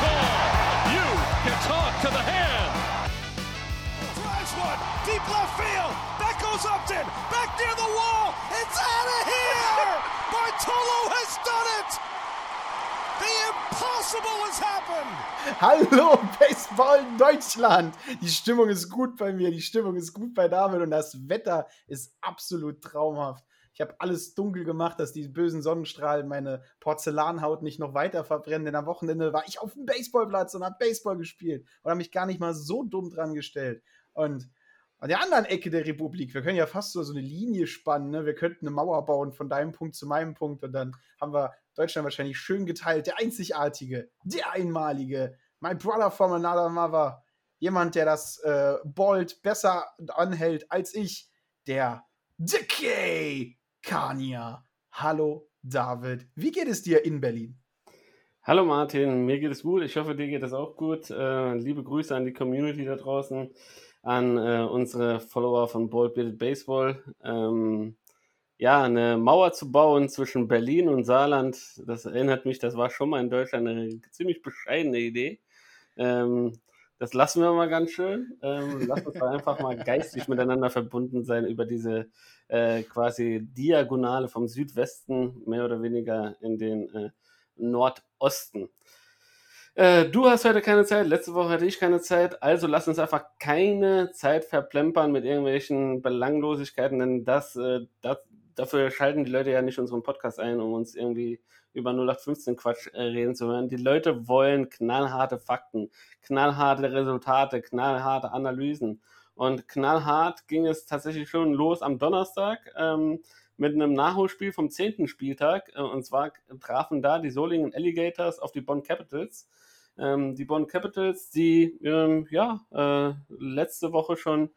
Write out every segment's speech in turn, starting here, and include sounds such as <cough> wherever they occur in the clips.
Call. You can talk to the hand. Drives one deep left field. That goes Upton. Back near the wall. It's out of here. <laughs> Bartolo has done it. The impossible has happened. Hallo Baseball Deutschland! Die Stimmung ist gut bei mir, die Stimmung ist gut bei David und das Wetter ist absolut traumhaft. Ich habe alles dunkel gemacht, dass die bösen Sonnenstrahlen meine Porzellanhaut nicht noch weiter verbrennen. Denn am Wochenende war ich auf dem Baseballplatz und habe Baseball gespielt und habe mich gar nicht mal so dumm dran gestellt. Und an der anderen Ecke der Republik, wir können ja fast so, eine Linie spannen, ne? wir könnten eine Mauer bauen von deinem Punkt zu meinem Punkt und dann haben wir Deutschland wahrscheinlich schön geteilt. Der einzigartige, der einmalige, my brother from another mother, jemand, der das äh, Bolt besser anhält als ich, der Decay Kania. Hallo David, wie geht es dir in Berlin? Hallo Martin, mir geht es gut. Ich hoffe, dir geht es auch gut. Äh, liebe Grüße an die Community da draußen, an äh, unsere Follower von Bold Bearded Baseball. Ähm, ja, eine Mauer zu bauen zwischen Berlin und Saarland, das erinnert mich, das war schon mal in Deutschland eine ziemlich bescheidene Idee. Ähm, das lassen wir mal ganz schön. Ähm, lass uns einfach mal geistig miteinander verbunden sein über diese äh, quasi Diagonale vom Südwesten mehr oder weniger in den äh, Nordosten. Äh, du hast heute keine Zeit, letzte Woche hatte ich keine Zeit, also lass uns einfach keine Zeit verplempern mit irgendwelchen Belanglosigkeiten, denn das, äh, das dafür schalten die Leute ja nicht unseren Podcast ein, um uns irgendwie über 0815 Quatsch äh, reden zu hören. Die Leute wollen knallharte Fakten, knallharte Resultate, knallharte Analysen. Und knallhart ging es tatsächlich schon los am Donnerstag ähm, mit einem Nachholspiel vom 10. Spieltag. Äh, und zwar trafen da die Solingen Alligators auf die Bonn Capitals. Ähm, die Bonn Capitals, die ähm, ja äh, letzte Woche schon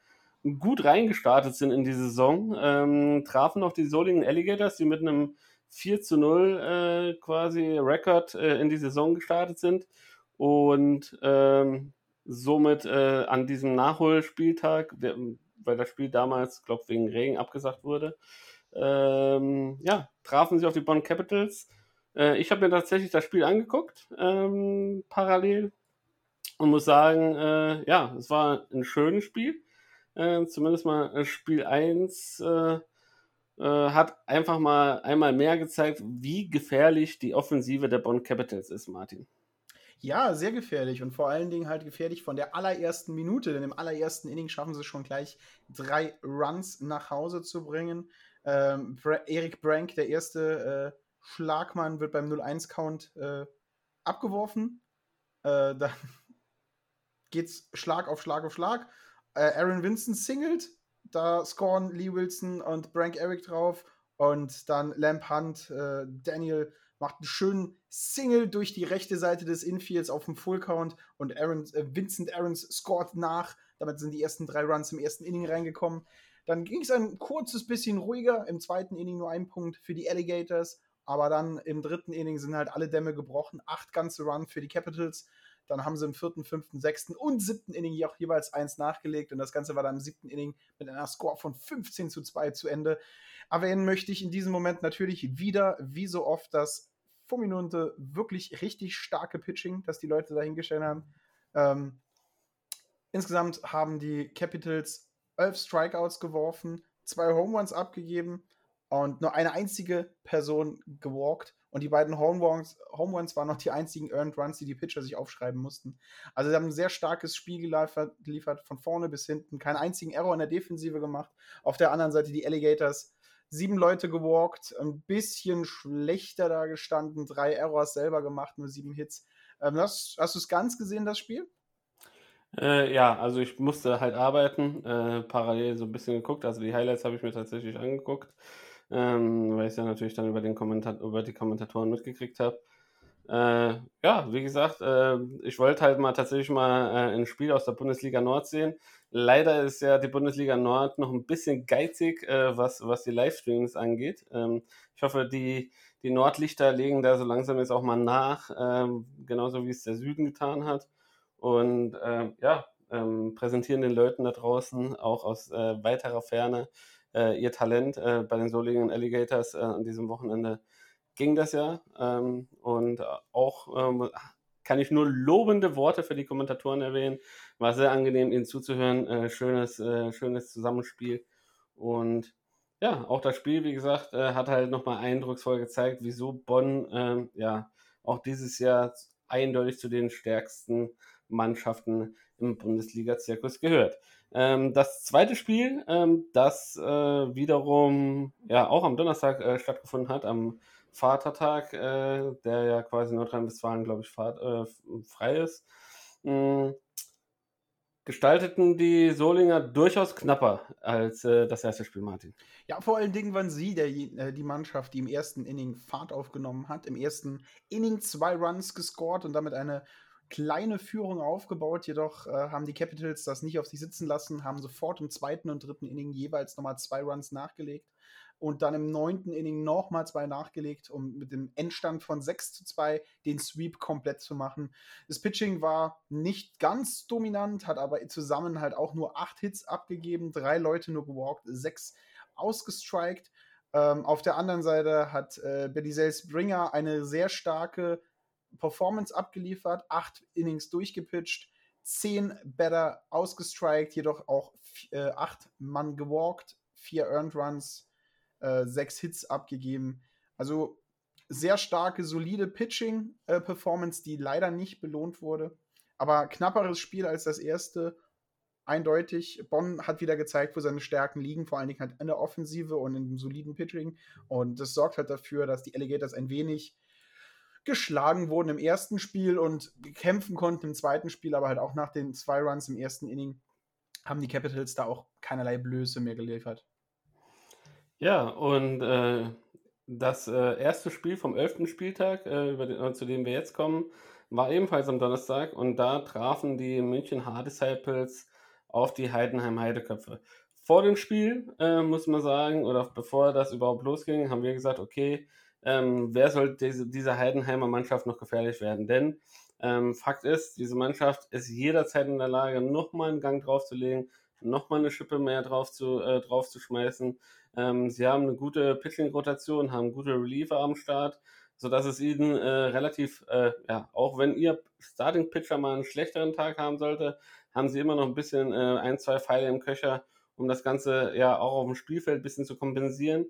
gut reingestartet sind in die Saison, ähm, trafen auf die Solingen Alligators, die mit einem 4 zu 0 äh, quasi Rekord äh, in die Saison gestartet sind und ähm, somit äh, an diesem Nachholspieltag, weil das Spiel damals, glaube wegen Regen abgesagt wurde, ähm, ja, trafen sie auf die Bonn Capitals. Äh, ich habe mir tatsächlich das Spiel angeguckt, ähm, parallel, und muss sagen, äh, ja, es war ein schönes Spiel. Äh, zumindest mal Spiel 1 äh, äh, hat einfach mal einmal mehr gezeigt, wie gefährlich die Offensive der Bonn Capitals ist, Martin. Ja, sehr gefährlich und vor allen Dingen halt gefährlich von der allerersten Minute, denn im allerersten Inning schaffen sie schon gleich drei Runs nach Hause zu bringen. Ähm, Erik Brank, der erste äh, Schlagmann, wird beim 0-1-Count äh, abgeworfen. Äh, dann <laughs> geht's Schlag auf Schlag auf Schlag. Äh, Aaron Winston singelt, da scoren Lee Wilson und Brank Eric drauf und dann Lamp Hunt, äh, Daniel macht einen schönen Single durch die rechte Seite des Infields auf dem Full Count und Aaron, äh, Vincent Aarons scored nach. Damit sind die ersten drei Runs im ersten Inning reingekommen. Dann ging es ein kurzes bisschen ruhiger. Im zweiten Inning nur ein Punkt für die Alligators. Aber dann im dritten Inning sind halt alle Dämme gebrochen. Acht ganze Runs für die Capitals. Dann haben sie im vierten, fünften, sechsten und siebten Inning auch jeweils eins nachgelegt. Und das Ganze war dann im siebten Inning mit einer Score von 15 zu 2 zu Ende. Erwähnen möchte ich in diesem Moment natürlich wieder, wie so oft, das fulminante, wirklich richtig starke Pitching, das die Leute dahingestellt haben. Ähm, insgesamt haben die Capitals elf Strikeouts geworfen, zwei Home Runs abgegeben und nur eine einzige Person gewalkt. Und die beiden Home Runs, waren noch die einzigen Earned Runs, die die Pitcher sich aufschreiben mussten. Also sie haben ein sehr starkes Spiel geliefert, geliefert, von vorne bis hinten. Keinen einzigen Error in der Defensive gemacht. Auf der anderen Seite die Alligators. Sieben Leute gewalkt, ein bisschen schlechter da gestanden, drei Errors selber gemacht, nur sieben Hits. Ähm, hast, hast du es ganz gesehen, das Spiel? Äh, ja, also ich musste halt arbeiten, äh, parallel so ein bisschen geguckt. Also die Highlights habe ich mir tatsächlich angeguckt, ähm, weil ich ja natürlich dann über, den Kommentar über die Kommentatoren mitgekriegt habe. Äh, ja, wie gesagt, äh, ich wollte halt mal tatsächlich mal äh, ein Spiel aus der Bundesliga Nord sehen. Leider ist ja die Bundesliga Nord noch ein bisschen geizig, äh, was, was die Livestreams angeht. Ähm, ich hoffe, die, die Nordlichter legen da so langsam jetzt auch mal nach, ähm, genauso wie es der Süden getan hat und äh, ja, ähm, präsentieren den Leuten da draußen auch aus äh, weiterer Ferne ihr Talent. Äh, bei den Solingen Alligators äh, an diesem Wochenende ging das ja ähm, und auch ähm, kann ich nur lobende Worte für die Kommentatoren erwähnen. War sehr angenehm, ihnen zuzuhören. Äh, schönes, schönes Zusammenspiel und ja, auch das Spiel, wie gesagt, hat halt nochmal eindrucksvoll gezeigt, wieso Bonn ähm, ja auch dieses Jahr eindeutig zu den stärksten Mannschaften im Bundesliga-Zirkus gehört. Ähm, das zweite Spiel, ähm, das äh, wiederum ja auch am Donnerstag äh, stattgefunden hat, am Vatertag, äh, der ja quasi Nordrhein-Westfalen, glaube ich, fahrt, äh, frei ist, mh, hm, gestalteten die Solinger durchaus knapper als äh, das erste Spiel, Martin. Ja, vor allen Dingen waren sie der, äh, die Mannschaft, die im ersten Inning Fahrt aufgenommen hat, im ersten Inning zwei Runs gescored und damit eine kleine Führung aufgebaut, jedoch äh, haben die Capitals das nicht auf sich sitzen lassen, haben sofort im zweiten und dritten Inning jeweils nochmal zwei Runs nachgelegt und dann im neunten Inning nochmal zwei nachgelegt, um mit dem Endstand von 6 zu 2 den Sweep komplett zu machen. Das Pitching war nicht ganz dominant, hat aber zusammen halt auch nur acht Hits abgegeben, drei Leute nur gewalkt, sechs ausgestrikt. Ähm, auf der anderen Seite hat äh, Billy Sales Bringer eine sehr starke Performance abgeliefert, acht Innings durchgepitcht, zehn Better ausgestrikt, jedoch auch äh, acht Mann gewalkt, vier Earned Runs, äh, sechs Hits abgegeben. Also sehr starke, solide Pitching-Performance, äh, die leider nicht belohnt wurde. Aber knapperes Spiel als das erste. Eindeutig. Bonn hat wieder gezeigt, wo seine Stärken liegen, vor allen Dingen halt in der Offensive und in dem soliden Pitching. Und das sorgt halt dafür, dass die Alligators ein wenig geschlagen wurden im ersten Spiel und kämpfen konnten im zweiten Spiel, aber halt auch nach den zwei Runs im ersten Inning haben die Capitals da auch keinerlei Blöße mehr geliefert. Ja, und äh, das äh, erste Spiel vom elften Spieltag, äh, den, zu dem wir jetzt kommen, war ebenfalls am Donnerstag und da trafen die München Hard Disciples auf die Heidenheim Heideköpfe. Vor dem Spiel, äh, muss man sagen, oder bevor das überhaupt losging, haben wir gesagt, okay, ähm, wer soll diese, dieser Heidenheimer Mannschaft noch gefährlich werden? Denn ähm, Fakt ist, diese Mannschaft ist jederzeit in der Lage, nochmal einen Gang draufzulegen, nochmal eine Schippe mehr drauf zu, äh, drauf. Ähm, sie haben eine gute Pitching-Rotation, haben gute Reliever am Start, sodass es ihnen äh, relativ, äh, ja, auch wenn ihr Starting-Pitcher mal einen schlechteren Tag haben sollte, haben sie immer noch ein bisschen äh, ein, zwei Pfeile im Köcher, um das Ganze ja auch auf dem Spielfeld ein bisschen zu kompensieren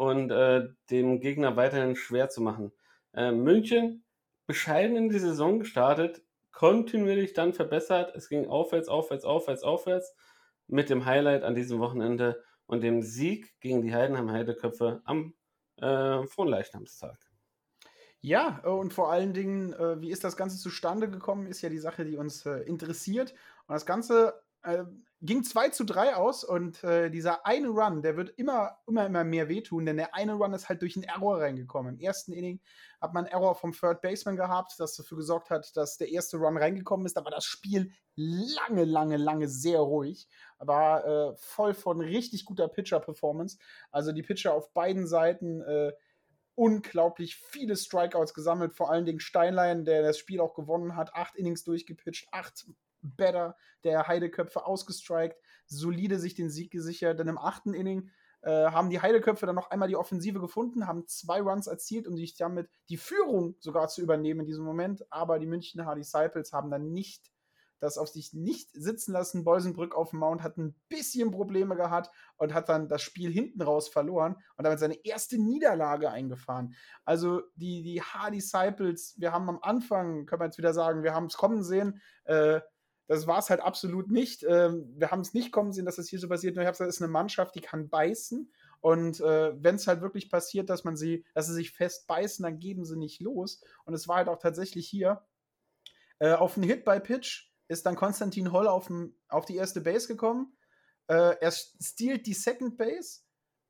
und äh, dem Gegner weiterhin schwer zu machen. Äh, München bescheiden in die Saison gestartet, kontinuierlich dann verbessert. Es ging aufwärts, aufwärts, aufwärts, aufwärts mit dem Highlight an diesem Wochenende und dem Sieg gegen die Heidenheim Heideköpfe am äh, Fronleichnamstag. Ja, äh, und vor allen Dingen, äh, wie ist das Ganze zustande gekommen, ist ja die Sache, die uns äh, interessiert. Und das Ganze äh, ging 2 zu 3 aus und äh, dieser eine Run, der wird immer, immer, immer mehr wehtun, denn der eine Run ist halt durch einen Error reingekommen. Im ersten Inning hat man einen Error vom Third Baseman gehabt, das dafür gesorgt hat, dass der erste Run reingekommen ist, aber das Spiel lange, lange, lange sehr ruhig. War äh, voll von richtig guter Pitcher-Performance. Also die Pitcher auf beiden Seiten äh, unglaublich viele Strikeouts gesammelt, vor allen Dingen Steinlein, der das Spiel auch gewonnen hat, acht Innings durchgepitcht, acht Better, der Heideköpfe ausgestrikt, solide sich den Sieg gesichert. Dann im achten Inning äh, haben die Heideköpfe dann noch einmal die Offensive gefunden, haben zwei Runs erzielt, um sich damit die Führung sogar zu übernehmen in diesem Moment. Aber die München Hard Disciples haben dann nicht das auf sich nicht sitzen lassen. Bolsenbrück auf dem Mount hat ein bisschen Probleme gehabt und hat dann das Spiel hinten raus verloren und damit seine erste Niederlage eingefahren. Also die, die Hard Disciples, wir haben am Anfang, können wir jetzt wieder sagen, wir haben es kommen sehen, äh, das war es halt absolut nicht. Ähm, wir haben es nicht kommen sehen, dass das hier so passiert. Nur ich habe gesagt, es ist eine Mannschaft, die kann beißen. Und äh, wenn es halt wirklich passiert, dass man sie, dass sie sich fest beißen, dann geben sie nicht los. Und es war halt auch tatsächlich hier äh, auf einen Hit by Pitch ist dann Konstantin Holl auf, auf die erste Base gekommen. Äh, er stiehlt die Second Base.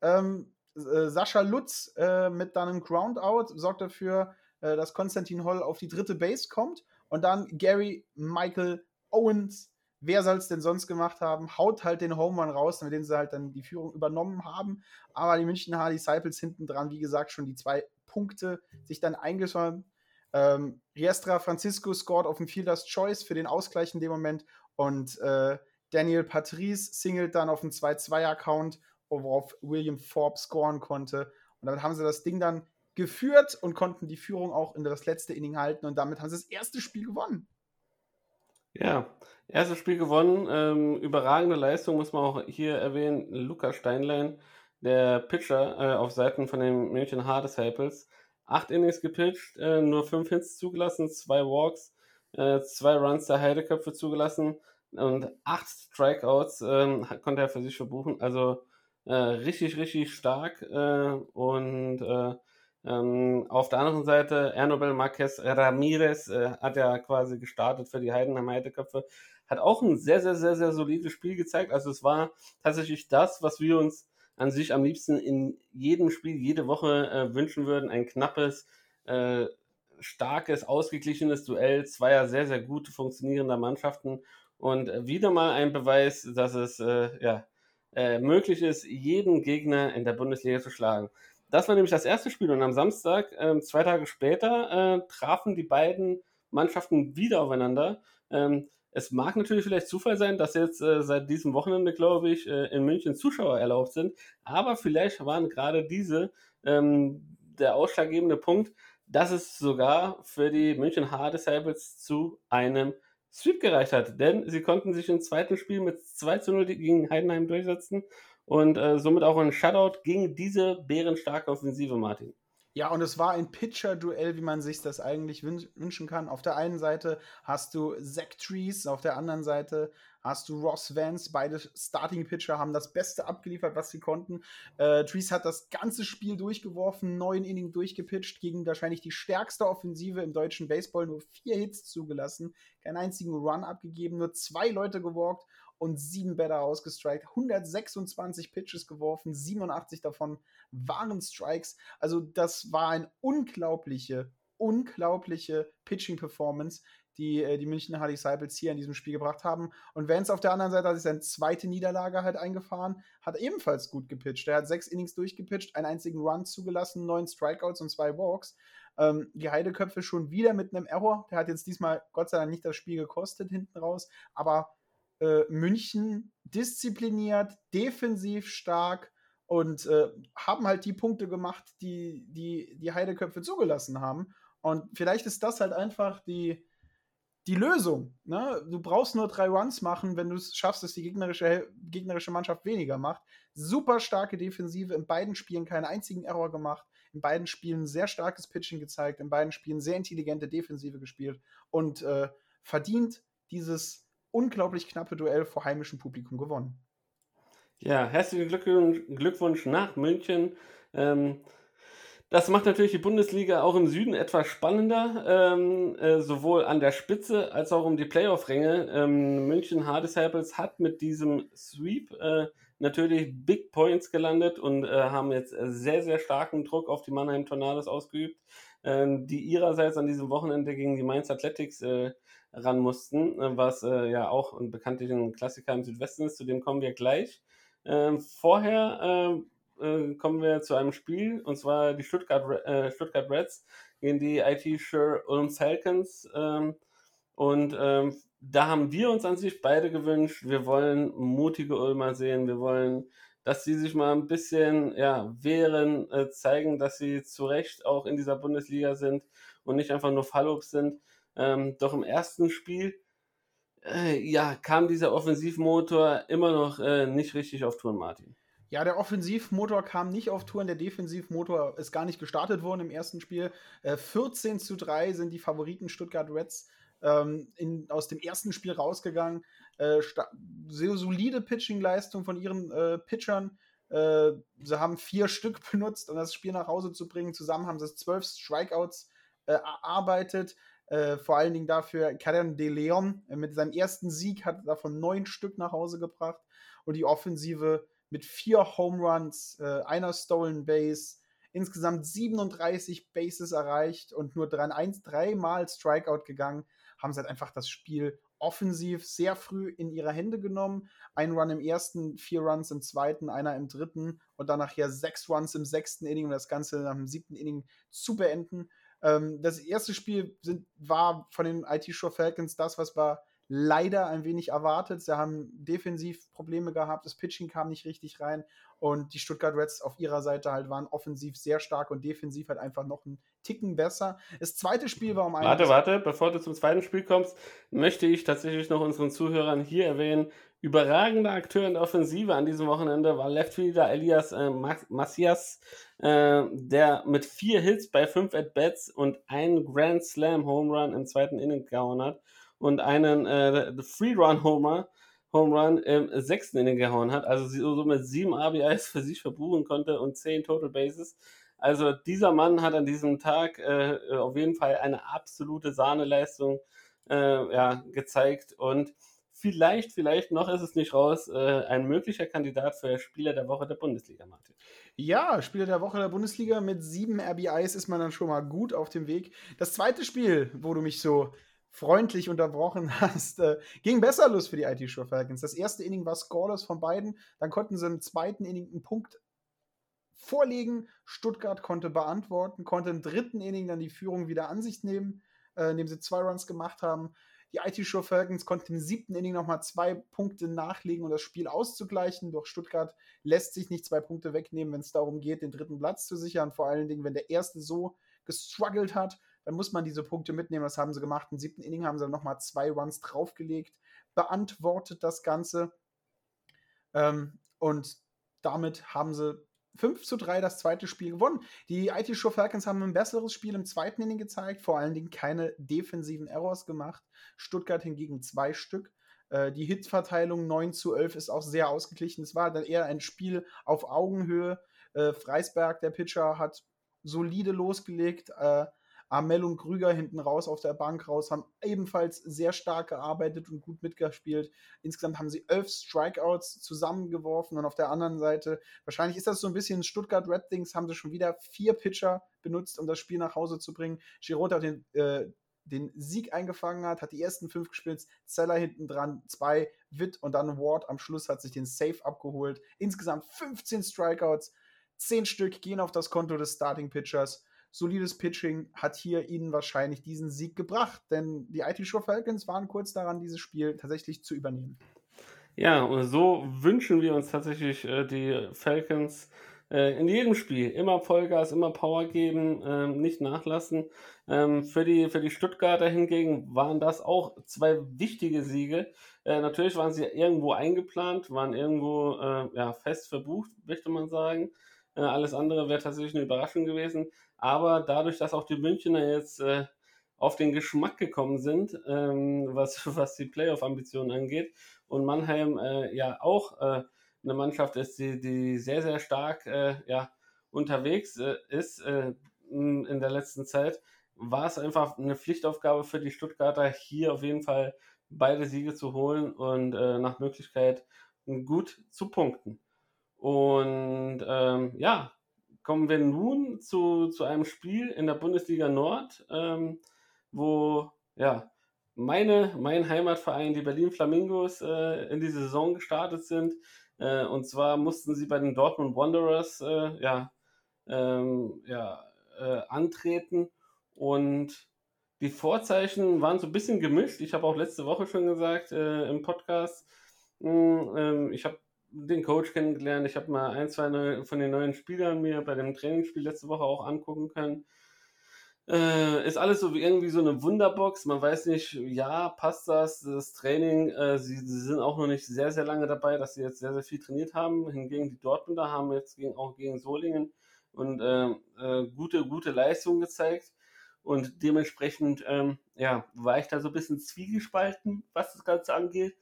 Ähm, äh, Sascha Lutz mit dann einem Groundout sorgt dafür, dass Konstantin Holl auf die dritte Base kommt. Und dann Gary Michael Owens, wer soll es denn sonst gemacht haben, haut halt den Home Run raus, mit dem sie halt dann die Führung übernommen haben. Aber die München H Disciples hinten dran, wie gesagt, schon die zwei Punkte sich dann eingeschaltet. Ähm, Riestra Francisco scored auf dem Fielder's Choice für den Ausgleich in dem Moment und äh, Daniel Patrice singelt dann auf dem 2-2-Account, worauf William Forbes scoren konnte. Und damit haben sie das Ding dann geführt und konnten die Führung auch in das letzte Inning halten und damit haben sie das erste Spiel gewonnen. Ja, erstes Spiel gewonnen. Ähm, überragende Leistung muss man auch hier erwähnen. Luca Steinlein, der Pitcher äh, auf Seiten von den München Hard Disciples. Acht Innings gepitcht, äh, nur fünf Hits zugelassen, zwei Walks, äh, zwei Runs der Heideköpfe zugelassen und acht Strikeouts ähm, konnte er für sich verbuchen. Also äh, richtig, richtig stark äh, und äh, ähm, auf der anderen Seite, Ernobel Marquez Ramirez äh, hat ja quasi gestartet für die Heidenheim Heideköpfe. Hat auch ein sehr, sehr, sehr, sehr solides Spiel gezeigt. Also es war tatsächlich das, was wir uns an sich am liebsten in jedem Spiel, jede Woche äh, wünschen würden. Ein knappes, äh, starkes, ausgeglichenes Duell zweier sehr, sehr gut funktionierender Mannschaften. Und wieder mal ein Beweis, dass es äh, ja, äh, möglich ist, jeden Gegner in der Bundesliga zu schlagen. Das war nämlich das erste Spiel und am Samstag, äh, zwei Tage später, äh, trafen die beiden Mannschaften wieder aufeinander. Ähm, es mag natürlich vielleicht Zufall sein, dass jetzt äh, seit diesem Wochenende, glaube ich, äh, in München Zuschauer erlaubt sind, aber vielleicht waren gerade diese ähm, der ausschlaggebende Punkt, dass es sogar für die München Hard Disciples zu einem Sweep gereicht hat, denn sie konnten sich im zweiten Spiel mit 2 zu 0 gegen Heidenheim durchsetzen und äh, somit auch ein Shutout gegen diese bärenstarke Offensive, Martin. Ja, und es war ein Pitcher-Duell, wie man sich das eigentlich wünschen kann. Auf der einen Seite hast du Zach Trees, auf der anderen Seite hast du Ross Vance. Beide Starting-Pitcher haben das Beste abgeliefert, was sie konnten. Äh, Trees hat das ganze Spiel durchgeworfen, neun Inning durchgepitcht, gegen wahrscheinlich die stärkste Offensive im deutschen Baseball, nur vier Hits zugelassen, keinen einzigen Run abgegeben, nur zwei Leute gewalkt und sieben Batter ausgestrikt, 126 Pitches geworfen, 87 davon waren Strikes. Also das war eine unglaubliche, unglaubliche Pitching-Performance, die äh, die München Hard Disciples hier in diesem Spiel gebracht haben. Und Vance auf der anderen Seite hat sich seine zweite Niederlage halt eingefahren, hat ebenfalls gut gepitcht. Er hat sechs Innings durchgepitcht, einen einzigen Run zugelassen, neun Strikeouts und zwei Walks. Ähm, die Heideköpfe schon wieder mit einem Error. Der hat jetzt diesmal Gott sei Dank nicht das Spiel gekostet hinten raus, aber äh, München diszipliniert, defensiv stark und äh, haben halt die Punkte gemacht, die, die die Heideköpfe zugelassen haben. Und vielleicht ist das halt einfach die, die Lösung. Ne? Du brauchst nur drei Runs machen, wenn du es schaffst, dass die gegnerische, gegnerische Mannschaft weniger macht. Super starke Defensive, in beiden Spielen keinen einzigen Error gemacht, in beiden Spielen sehr starkes Pitching gezeigt, in beiden Spielen sehr intelligente Defensive gespielt und äh, verdient dieses unglaublich knappe Duell vor heimischem Publikum gewonnen. Ja, herzlichen Glückwunsch, nach München. Ähm, das macht natürlich die Bundesliga auch im Süden etwas spannender, ähm, äh, sowohl an der Spitze als auch um die Playoff-Ränge. Ähm, München Hard Disciples hat mit diesem Sweep äh, natürlich Big Points gelandet und äh, haben jetzt sehr, sehr starken Druck auf die Mannheim Tornados ausgeübt, ähm, die ihrerseits an diesem Wochenende gegen die Mainz Athletics äh, ran mussten, äh, was äh, ja auch ein bekanntlich ein Klassiker im Südwesten ist, zu dem kommen wir gleich. Ähm, vorher ähm, äh, kommen wir zu einem Spiel, und zwar die Stuttgart, äh, Stuttgart Reds gegen die IT Sure Ulm Falcons. Ähm, und ähm, da haben wir uns an sich beide gewünscht, wir wollen mutige Ulmer sehen, wir wollen, dass sie sich mal ein bisschen ja, wehren, äh, zeigen, dass sie zu Recht auch in dieser Bundesliga sind und nicht einfach nur Fallobst sind. Ähm, doch im ersten Spiel äh, ja, kam dieser Offensivmotor immer noch äh, nicht richtig auf Touren, Martin. Ja, der Offensivmotor kam nicht auf Touren, der Defensivmotor ist gar nicht gestartet worden im ersten Spiel. Äh, 14 zu 3 sind die Favoriten Stuttgart Reds ähm, in, aus dem ersten Spiel rausgegangen. Äh, sehr solide Pitching-Leistung von ihren äh, Pitchern. Äh, sie haben vier Stück <laughs> benutzt, um das Spiel nach Hause zu bringen. Zusammen haben sie zwölf Strikeouts äh, erarbeitet. Äh, vor allen Dingen dafür Karen de Leon äh, mit seinem ersten Sieg hat davon neun Stück nach Hause gebracht und die Offensive mit vier Home Runs, äh, einer Stolen Base, insgesamt 37 Bases erreicht und nur dreimal Strikeout gegangen, haben sie halt einfach das Spiel offensiv sehr früh in ihre Hände genommen. Ein Run im ersten, vier Runs im zweiten, einer im dritten und dann nachher sechs Runs im sechsten Inning und das Ganze nach dem siebten Inning zu beenden. Ähm, das erste Spiel sind, war von den IT-Show Falcons das, was wir leider ein wenig erwartet. Sie haben defensiv Probleme gehabt, das Pitching kam nicht richtig rein und die Stuttgart Reds auf ihrer Seite halt waren offensiv sehr stark und defensiv halt einfach noch einen Ticken besser. Das zweite Spiel war um einen. Warte, warte, bevor du zum zweiten Spiel kommst, möchte ich tatsächlich noch unseren Zuhörern hier erwähnen, überragender Akteur in der Offensive an diesem Wochenende war Leftfielder Elias äh, Macias, äh, der mit vier Hits bei fünf At-Bats und einen Grand Slam Home Run im zweiten Inning gehauen hat und einen äh, Free-Run-Homer Home Run im sechsten Inning gehauen hat, also so mit sieben RBIs für sich verbuchen konnte und zehn Total Bases. Also dieser Mann hat an diesem Tag äh, auf jeden Fall eine absolute Sahneleistung äh, ja, gezeigt und vielleicht, vielleicht noch ist es nicht raus, äh, ein möglicher Kandidat für Spieler der Woche der Bundesliga, Martin. Ja, Spieler der Woche der Bundesliga mit sieben RBIs ist man dann schon mal gut auf dem Weg. Das zweite Spiel, wo du mich so freundlich unterbrochen <laughs> hast, äh, ging besser los für die IT-Show Falcons. Das erste Inning war scoreless von beiden, dann konnten sie im zweiten Inning einen Punkt vorlegen. Stuttgart konnte beantworten, konnte im dritten Inning dann die Führung wieder an sich nehmen, äh, indem sie zwei Runs gemacht haben. Die IT-Show Falcons konnten im siebten Inning nochmal zwei Punkte nachlegen, um das Spiel auszugleichen. Doch Stuttgart lässt sich nicht zwei Punkte wegnehmen, wenn es darum geht, den dritten Platz zu sichern. Vor allen Dingen, wenn der erste so gestruggelt hat dann muss man diese Punkte mitnehmen. Das haben sie gemacht. Im siebten Inning haben sie dann nochmal zwei Runs draufgelegt, beantwortet das Ganze. Ähm, und damit haben sie 5 zu 3 das zweite Spiel gewonnen. Die IT Show Falcons haben ein besseres Spiel im zweiten Inning gezeigt, vor allen Dingen keine defensiven Errors gemacht. Stuttgart hingegen zwei Stück. Äh, die Hitverteilung 9 zu 11 ist auch sehr ausgeglichen. Es war dann eher ein Spiel auf Augenhöhe. Äh, Freisberg, der Pitcher, hat solide losgelegt. Äh, Amel und Krüger hinten raus auf der Bank raus, haben ebenfalls sehr stark gearbeitet und gut mitgespielt. Insgesamt haben sie elf Strikeouts zusammengeworfen und auf der anderen Seite, wahrscheinlich ist das so ein bisschen Stuttgart Red Wings, haben sie schon wieder vier Pitcher benutzt, um das Spiel nach Hause zu bringen. Giroud hat den, äh, den Sieg eingefangen hat, hat die ersten fünf gespielt, Zeller hinten dran, zwei, Witt und dann Ward am Schluss hat sich den Safe abgeholt. Insgesamt 15 Strikeouts, 10 Stück gehen auf das Konto des Starting Pitchers solides Pitching hat hier ihnen wahrscheinlich diesen Sieg gebracht, denn die IT Show Falcons waren kurz daran, dieses Spiel tatsächlich zu übernehmen. Ja, und so wünschen wir uns tatsächlich äh, die Falcons äh, in jedem Spiel immer Vollgas, immer Power geben, äh, nicht nachlassen. Ähm, für, die, für die Stuttgarter hingegen waren das auch zwei wichtige Siege. Äh, natürlich waren sie irgendwo eingeplant, waren irgendwo äh, ja, fest verbucht, möchte man sagen. Äh, alles andere wäre tatsächlich eine Überraschung gewesen. Aber dadurch, dass auch die Münchner jetzt äh, auf den Geschmack gekommen sind, ähm, was, <laughs> was die Playoff-Ambitionen angeht, und Mannheim äh, ja auch äh, eine Mannschaft ist, die, die sehr, sehr stark äh, ja, unterwegs äh, ist in der letzten Zeit, war es einfach eine Pflichtaufgabe für die Stuttgarter, hier auf jeden Fall beide Siege zu holen und nach Möglichkeit gut zu punkten. Und ähm, ja, kommen wir nun zu, zu einem Spiel in der Bundesliga Nord, ähm, wo ja, meine, mein Heimatverein, die Berlin Flamingos, äh, in die Saison gestartet sind. Äh, und zwar mussten sie bei den Dortmund Wanderers äh, ja, ähm, ja, äh, antreten. Und die Vorzeichen waren so ein bisschen gemischt. Ich habe auch letzte Woche schon gesagt äh, im Podcast, mh, hm, ähm, ich habe den Coach kennengelernt. Ich habe mal ein, zwei neue, von den neuen Spielern mir bei dem Trainingsspiel letzte Woche auch angucken können. Äh, ist alles so wie irgendwie so eine Wunderbox. Man weiß nicht, ja, passt das, das Training. Äh, sie, sie, sind auch noch nicht sehr, sehr lange dabei, dass sie jetzt sehr, sehr viel trainiert haben. Hingegen die Dortmunder haben jetzt gegen, auch gegen Solingen und äh, äh gute, gute Leistungen gezeigt. Und dementsprechend, ähm, ja, war ich da so ein bisschen zwiegespalten, was das Ganze angeht.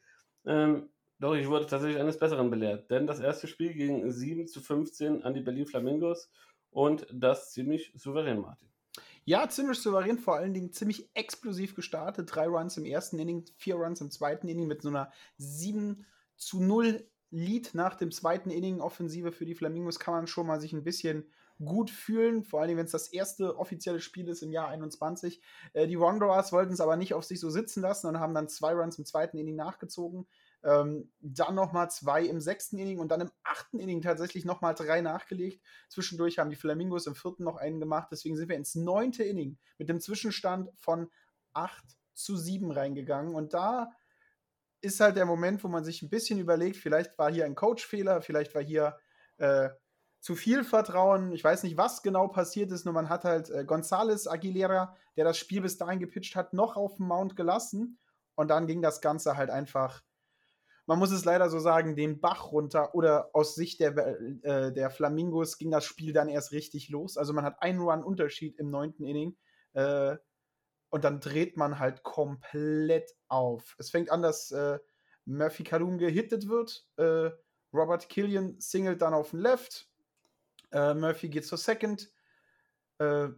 Ähm, doch, ich wurde tatsächlich eines Besseren belehrt, denn das erste Spiel ging 7 zu 15 an die Berlin Flamingos und das ziemlich souverän, Martin. Ja, ziemlich souverän, vor allen Dingen ziemlich explosiv gestartet. Drei Runs im ersten Inning, vier Runs im zweiten Inning mit so einer 7 zu 0 Lead nach dem zweiten Inning Offensive für die Flamingos kann man schon mal sich ein bisschen gut fühlen, vor allem wenn es das erste offizielle Spiel ist im Jahr 21. Äh, die Wanderers wollten es aber nicht auf sich so sitzen lassen und haben dann zwei Runs im zweiten Inning nachgezogen. Ähm, dann nochmal zwei im sechsten Inning und dann im achten Inning tatsächlich nochmal drei nachgelegt. Zwischendurch haben die Flamingos im vierten noch einen gemacht. Deswegen sind wir ins neunte Inning mit dem Zwischenstand von 8 zu 7 reingegangen. Und da ist halt der Moment, wo man sich ein bisschen überlegt, vielleicht war hier ein Coachfehler, vielleicht war hier äh, zu viel Vertrauen. Ich weiß nicht, was genau passiert ist, nur man hat halt äh, González Aguilera, der das Spiel bis dahin gepitcht hat, noch auf dem Mount gelassen. Und dann ging das Ganze halt einfach, man muss es leider so sagen, den Bach runter. Oder aus Sicht der, äh, der Flamingos ging das Spiel dann erst richtig los. Also man hat einen Run-Unterschied im neunten Inning. Äh, und dann dreht man halt komplett auf. Es fängt an, dass äh, Murphy Kalum gehittet wird. Äh, Robert Killian singelt dann auf den Left. Äh, Murphy geht zur Second. Äh,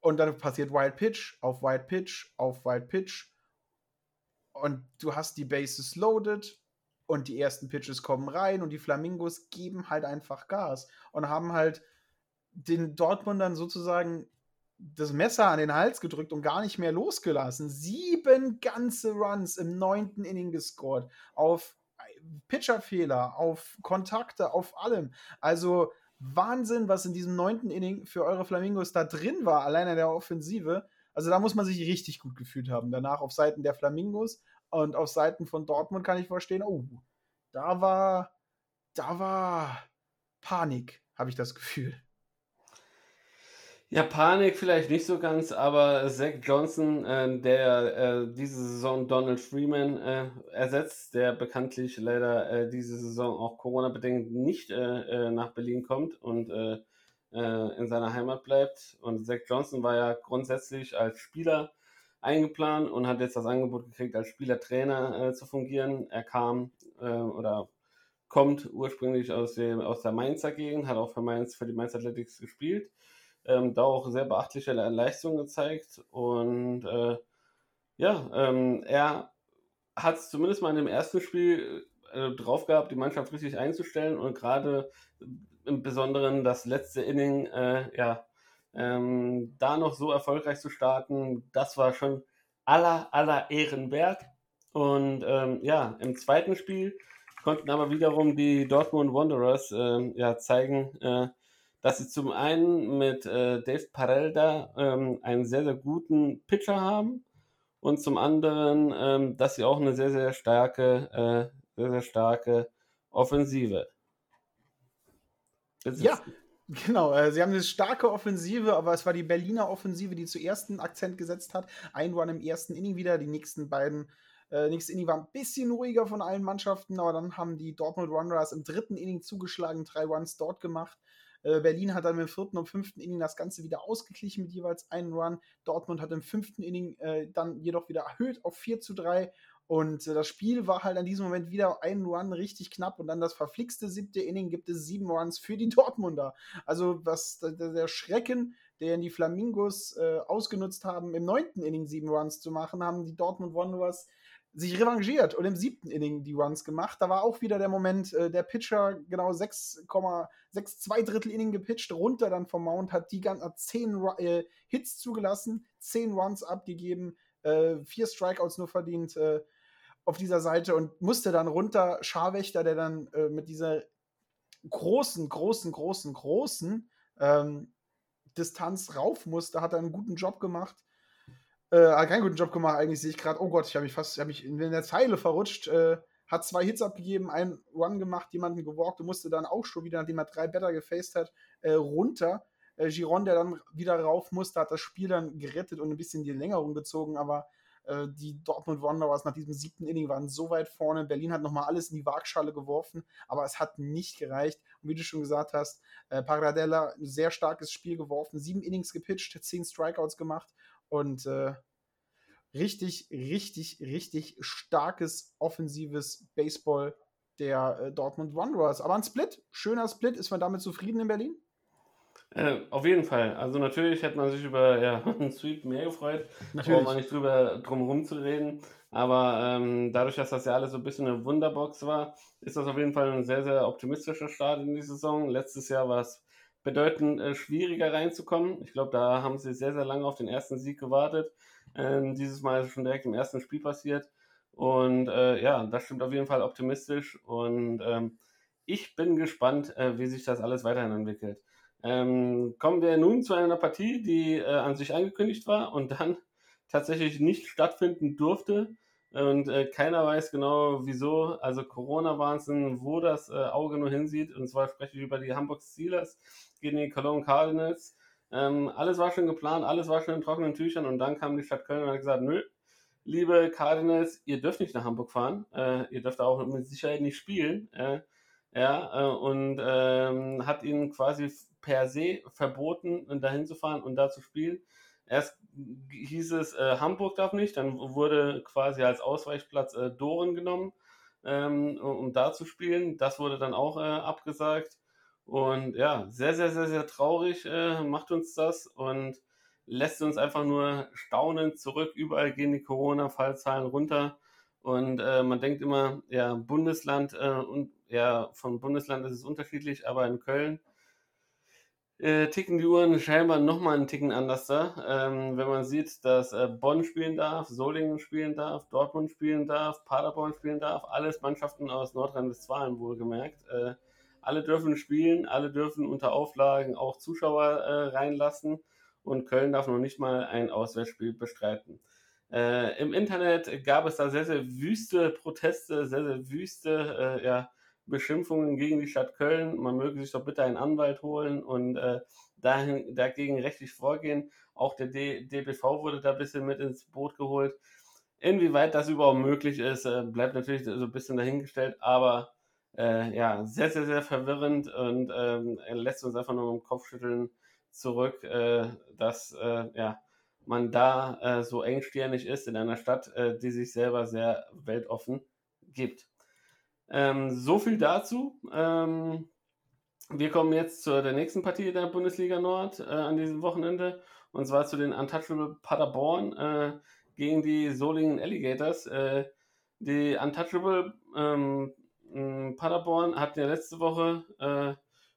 und dann passiert Wild Pitch auf Wild Pitch auf Wild Pitch. Und du hast die Bases loaded und die ersten Pitches kommen rein und die Flamingos geben halt einfach Gas und haben halt den Dortmundern sozusagen das Messer an den Hals gedrückt und gar nicht mehr losgelassen. Sieben ganze Runs im neunten Inning gescored. Auf Pitcherfehler, auf Kontakte, auf allem. Also Wahnsinn, was in diesem neunten Inning für eure Flamingos da drin war, alleine der Offensive. Also da muss man sich richtig gut gefühlt haben. Danach auf Seiten der Flamingos und auf Seiten von Dortmund kann ich verstehen, oh, da war, da war Panik, habe ich das Gefühl. Ja, Panik vielleicht nicht so ganz, aber Zach Johnson, äh, der äh, diese Saison Donald Freeman äh, ersetzt, der bekanntlich leider äh, diese Saison auch Corona-bedingt nicht äh, äh, nach Berlin kommt und in seiner Heimat bleibt. Und Zach Johnson war ja grundsätzlich als Spieler eingeplant und hat jetzt das Angebot gekriegt, als Spielertrainer zu fungieren. Er kam oder kommt ursprünglich aus, dem, aus der Mainzer Gegend, hat auch für, Mainz, für die Mainz Athletics gespielt ähm, da auch sehr beachtliche Leistungen gezeigt. Und äh, ja, ähm, er hat es zumindest mal in dem ersten Spiel äh, drauf gehabt, die Mannschaft richtig einzustellen und gerade im Besonderen das letzte Inning, äh, ja, ähm, da noch so erfolgreich zu starten, das war schon aller, aller Ehren wert. Und ähm, ja, im zweiten Spiel konnten aber wiederum die Dortmund Wanderers äh, ja, zeigen, äh, dass sie zum einen mit äh, Dave Parelda ähm, einen sehr, sehr guten Pitcher haben und zum anderen, ähm, dass sie auch eine sehr, sehr starke, äh, sehr, sehr starke Offensive. ja, Genau, äh, sie haben eine starke Offensive, aber es war die Berliner Offensive, die zuerst einen Akzent gesetzt hat. Ein Run im ersten Inning wieder, die nächsten beiden, äh, nächstes Inning war ein bisschen ruhiger von allen Mannschaften, aber dann haben die Dortmund Wanderers im dritten Inning zugeschlagen, drei Runs dort gemacht. Äh, Berlin hat dann im vierten und fünften Inning das Ganze wieder ausgeglichen mit jeweils einem Run. Dortmund hat im fünften Inning äh, dann jedoch wieder erhöht auf 4 zu 3. Und äh, das Spiel war halt an diesem Moment wieder ein Run richtig knapp und dann das verflixte siebte Inning gibt es sieben Runs für die <laughs> Dortmunder. Also was der Schrecken, den die Flamingos äh, ausgenutzt haben, im neunten Inning sieben Runs zu machen, haben die Dortmund Wanderers sich revanchiert und im siebten Inning die Runs gemacht. Da war auch wieder der Moment, äh, der Pitcher genau 6,6 zwei Drittel Inning gepitcht, runter dann vom Mount, hat die ganzen 10 äh, Hits zugelassen, 10 Runs abgegeben, äh, vier Strikeouts nur verdient äh, auf dieser Seite und musste dann runter. Scharwächter, der dann äh, mit dieser großen, großen, großen, großen ähm, Distanz rauf musste, hat einen guten Job gemacht äh, keinen guten Job gemacht, eigentlich sehe ich gerade, oh Gott, ich habe mich fast, habe mich in der Zeile verrutscht, äh, hat zwei Hits abgegeben, einen Run gemacht, jemanden gewalkt und musste dann auch schon wieder, nachdem er drei Better gefaced hat, äh, runter. Äh, Giron, der dann wieder rauf musste, hat das Spiel dann gerettet und ein bisschen die Längerung gezogen, aber äh, die Dortmund Wanderers nach diesem siebten Inning waren so weit vorne. Berlin hat nochmal alles in die Waagschale geworfen, aber es hat nicht gereicht. Und wie du schon gesagt hast, äh, Paradella ein sehr starkes Spiel geworfen, sieben Innings gepitcht, zehn Strikeouts gemacht und äh, richtig, richtig, richtig starkes offensives Baseball der äh, Dortmund Wanderers. Aber ein Split, schöner Split. Ist man damit zufrieden in Berlin? Äh, auf jeden Fall. Also natürlich hätte man sich über ja, <laughs> einen Sweep mehr gefreut. Natürlich. Braucht man nicht drüber drum herum zu reden. Aber ähm, dadurch, dass das ja alles so ein bisschen eine Wunderbox war, ist das auf jeden Fall ein sehr, sehr optimistischer Start in die Saison. Letztes Jahr war es bedeutend äh, schwieriger reinzukommen. Ich glaube, da haben sie sehr, sehr lange auf den ersten Sieg gewartet. Ähm, dieses Mal ist es schon direkt im ersten Spiel passiert. Und äh, ja, das stimmt auf jeden Fall optimistisch. Und ähm, ich bin gespannt, äh, wie sich das alles weiterhin entwickelt. Ähm, kommen wir nun zu einer Partie, die äh, an sich angekündigt war und dann <laughs> tatsächlich nicht stattfinden durfte. Und äh, keiner weiß genau wieso. Also Corona-Wahnsinn, wo das äh, Auge nur hinsieht. Und zwar spreche ich über die Hamburg Steelers gegen die Cologne Cardinals. Ähm, alles war schon geplant, alles war schon in trockenen Tüchern und dann kam die Stadt Köln und hat gesagt, nö, liebe Cardinals, ihr dürft nicht nach Hamburg fahren, äh, ihr dürft auch mit Sicherheit nicht spielen. Äh, ja, äh, und ähm, hat ihnen quasi per se verboten, dahin zu fahren und da zu spielen. Erst hieß es, äh, Hamburg darf nicht, dann wurde quasi als Ausweichplatz äh, Doren genommen, ähm, um da zu spielen. Das wurde dann auch äh, abgesagt. Und ja, sehr, sehr, sehr, sehr traurig äh, macht uns das und lässt uns einfach nur staunend zurück. Überall gehen die Corona-Fallzahlen runter. Und äh, man denkt immer, ja, Bundesland äh, und ja, von Bundesland ist es unterschiedlich, aber in Köln äh, ticken die Uhren scheinbar nochmal einen Ticken anders da. Ähm, wenn man sieht, dass äh, Bonn spielen darf, Solingen spielen darf, Dortmund spielen darf, Paderborn spielen darf, alles Mannschaften aus Nordrhein-Westfalen wohlgemerkt. Äh, alle dürfen spielen, alle dürfen unter Auflagen auch Zuschauer äh, reinlassen und Köln darf noch nicht mal ein Auswärtsspiel bestreiten. Äh, Im Internet gab es da sehr, sehr wüste Proteste, sehr, sehr wüste äh, ja, Beschimpfungen gegen die Stadt Köln. Man möge sich doch bitte einen Anwalt holen und äh, dahin, dagegen rechtlich vorgehen. Auch der D DBV wurde da ein bisschen mit ins Boot geholt. Inwieweit das überhaupt möglich ist, äh, bleibt natürlich so ein bisschen dahingestellt, aber äh, ja, sehr, sehr, sehr verwirrend und ähm, lässt uns einfach nur im Kopfschütteln zurück, äh, dass äh, ja, man da äh, so engstirnig ist in einer Stadt, äh, die sich selber sehr weltoffen gibt. Ähm, so viel dazu. Ähm, wir kommen jetzt zu der nächsten Partie der Bundesliga Nord äh, an diesem Wochenende und zwar zu den Untouchable Paderborn äh, gegen die Solingen Alligators. Äh, die Untouchable ähm, Paderborn hat ja letzte Woche äh,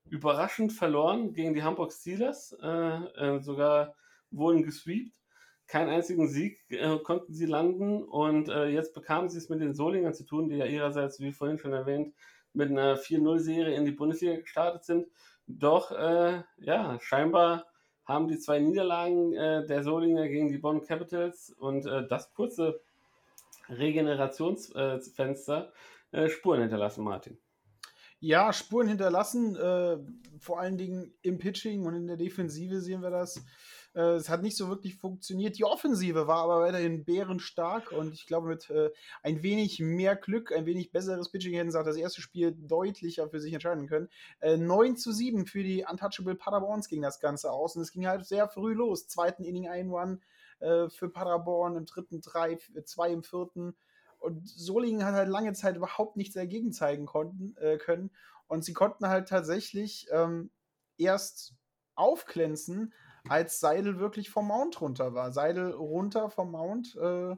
überraschend verloren gegen die Hamburg Steelers, äh, äh, sogar wurden gesweept keinen einzigen Sieg äh, konnten sie landen und äh, jetzt bekamen sie es mit den Solingern zu tun, die ja ihrerseits, wie vorhin schon erwähnt, mit einer 4-0-Serie in die Bundesliga gestartet sind. Doch, äh, ja, scheinbar haben die zwei Niederlagen äh, der Solinger gegen die Bonn Capitals und äh, das kurze Regenerationsfenster äh, Spuren hinterlassen, Martin. Ja, Spuren hinterlassen, vor allen Dingen im Pitching und in der Defensive sehen wir das. Äh, es hat nicht so wirklich funktioniert. Die Offensive war aber weiterhin bärenstark und ich glaube, mit äh, ein wenig mehr Glück, ein wenig besseres Pitching hätten sie auch das erste Spiel deutlicher für sich entscheiden können. Äh, 9 zu 7 für die Untouchable Paderborns ging das Ganze aus und es ging halt sehr früh los. Zweiten Inning ein One äh, für Paderborn, im dritten drei, zwei im vierten. Und Solingen hat halt lange Zeit überhaupt nichts dagegen zeigen konnten, äh, können. Und sie konnten halt tatsächlich ähm, erst aufglänzen, als Seidel wirklich vom Mount runter war. Seidel runter vom Mount äh,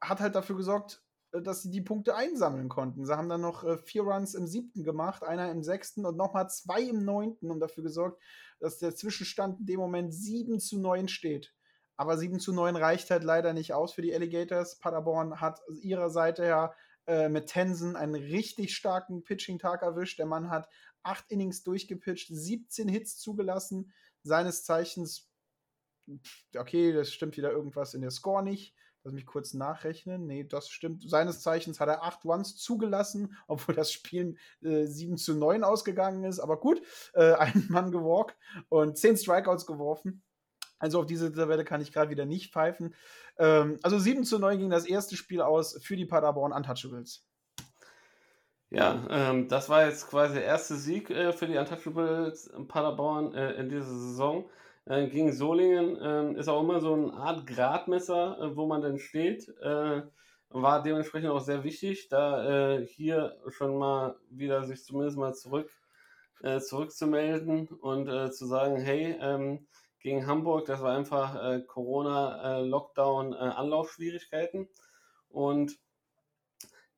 hat halt dafür gesorgt, äh, dass sie die Punkte einsammeln konnten. Sie haben dann noch äh, vier Runs im siebten gemacht, einer im sechsten und nochmal zwei im neunten und dafür gesorgt, dass der Zwischenstand in dem Moment 7 zu 9 steht. Aber 7 zu 9 reicht halt leider nicht aus für die Alligators. Paderborn hat ihrer Seite her äh, mit Tensen einen richtig starken Pitching-Tag erwischt. Der Mann hat acht Innings durchgepitcht, 17 Hits zugelassen, seines Zeichens, okay, das stimmt wieder irgendwas in der Score nicht. Lass mich kurz nachrechnen. Nee, das stimmt. Seines Zeichens hat er acht Runs zugelassen, <laughs> obwohl das Spiel äh, 7 zu 9 ausgegangen ist. Aber gut, äh, <laughs> einen Mann gewalkt und zehn Strikeouts geworfen. Also auf diese Tabelle kann ich gerade wieder nicht pfeifen. Ähm, also 7 zu 9 ging das erste Spiel aus für die Paderborn Untouchables. Ja, ähm, das war jetzt quasi der erste Sieg äh, für die Untouchables in Paderborn äh, in dieser Saison. Äh, gegen Solingen ähm, ist auch immer so eine Art Gradmesser, äh, wo man denn steht. Äh, war dementsprechend auch sehr wichtig, da äh, hier schon mal wieder sich zumindest mal zurück äh, zurückzumelden und äh, zu sagen, hey, ähm, gegen Hamburg, das war einfach äh, Corona-Lockdown, äh, Anlaufschwierigkeiten. Und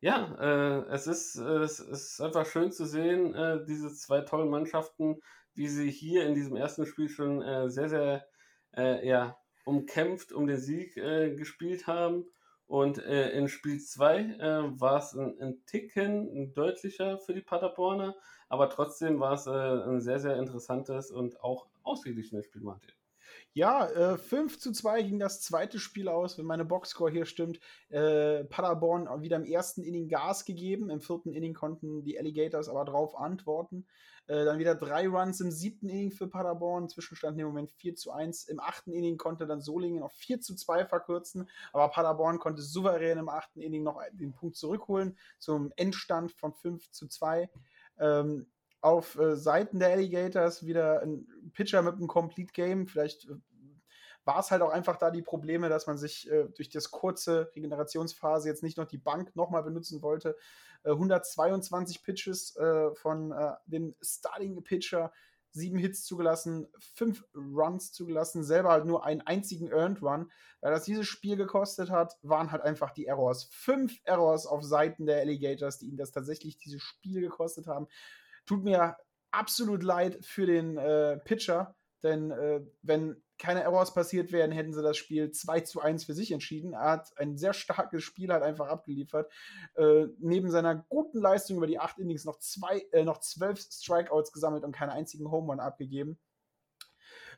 ja, äh, es, ist, es ist einfach schön zu sehen, äh, diese zwei tollen Mannschaften, wie sie hier in diesem ersten Spiel schon äh, sehr, sehr äh, ja, umkämpft um den Sieg äh, gespielt haben. Und äh, in Spiel 2 war es ein, ein Ticken deutlicher für die Paderborner, aber trotzdem war es ein sehr, sehr interessantes und auch ausgeglichenes Spiel, Martin. Ja, äh, 5 zu 2 ging das zweite Spiel aus, wenn meine Boxscore hier stimmt. Äh, Paderborn wieder im ersten Inning Gas gegeben. Im vierten Inning konnten die Alligators aber drauf antworten. Äh, dann wieder drei Runs im siebten Inning für Paderborn. Zwischenstand im Moment 4 zu 1. Im achten Inning konnte dann Solingen auf 4 zu 2 verkürzen. Aber Paderborn konnte souverän im achten Inning noch den Punkt zurückholen zum Endstand von 5 zu 2. Ähm, auf äh, Seiten der Alligators wieder ein Pitcher mit einem Complete Game. Vielleicht äh, war es halt auch einfach da die Probleme, dass man sich äh, durch das kurze Regenerationsphase jetzt nicht noch die Bank nochmal benutzen wollte. 122 äh, Pitches äh, von äh, dem Starting Pitcher, sieben Hits zugelassen, fünf Runs zugelassen, selber halt nur einen einzigen Earned Run. Weil das dieses Spiel gekostet hat, waren halt einfach die Errors. Fünf Errors auf Seiten der Alligators, die ihnen das tatsächlich dieses Spiel gekostet haben. Tut mir absolut leid für den äh, Pitcher, denn äh, wenn keine Errors passiert wären, hätten sie das Spiel 2 zu 1 für sich entschieden. Er hat ein sehr starkes Spiel halt einfach abgeliefert. Äh, neben seiner guten Leistung über die 8 Innings noch, zwei, äh, noch 12 Strikeouts gesammelt und keinen einzigen Home Run abgegeben.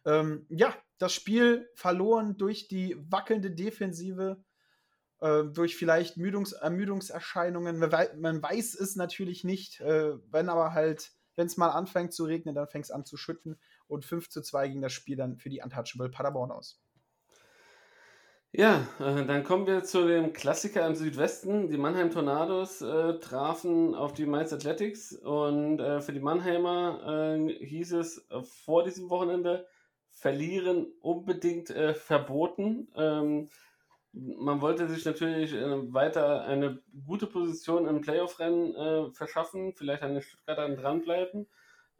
Ähm, ja, das Spiel verloren durch die wackelnde Defensive äh, durch vielleicht Müdungs Ermüdungserscheinungen. Man, weiß es natürlich nicht, äh, wenn aber halt, wenn es mal anfängt zu regnen, dann fängt es an zu schütten und 5 zu 2 ging das Spiel dann für die Untouchable Paderborn aus. Ja, äh, dann kommen wir zu dem Klassiker im Südwesten. Die Mannheim Tornados äh, trafen auf die Mainz Athletics und äh, für die Mannheimer äh, hieß es vor diesem Wochenende, verlieren unbedingt verboten. Ähm, man wollte sich natürlich äh, weiter eine gute Position im Playoff-Rennen äh, verschaffen, vielleicht an den Stuttgartern dranbleiben.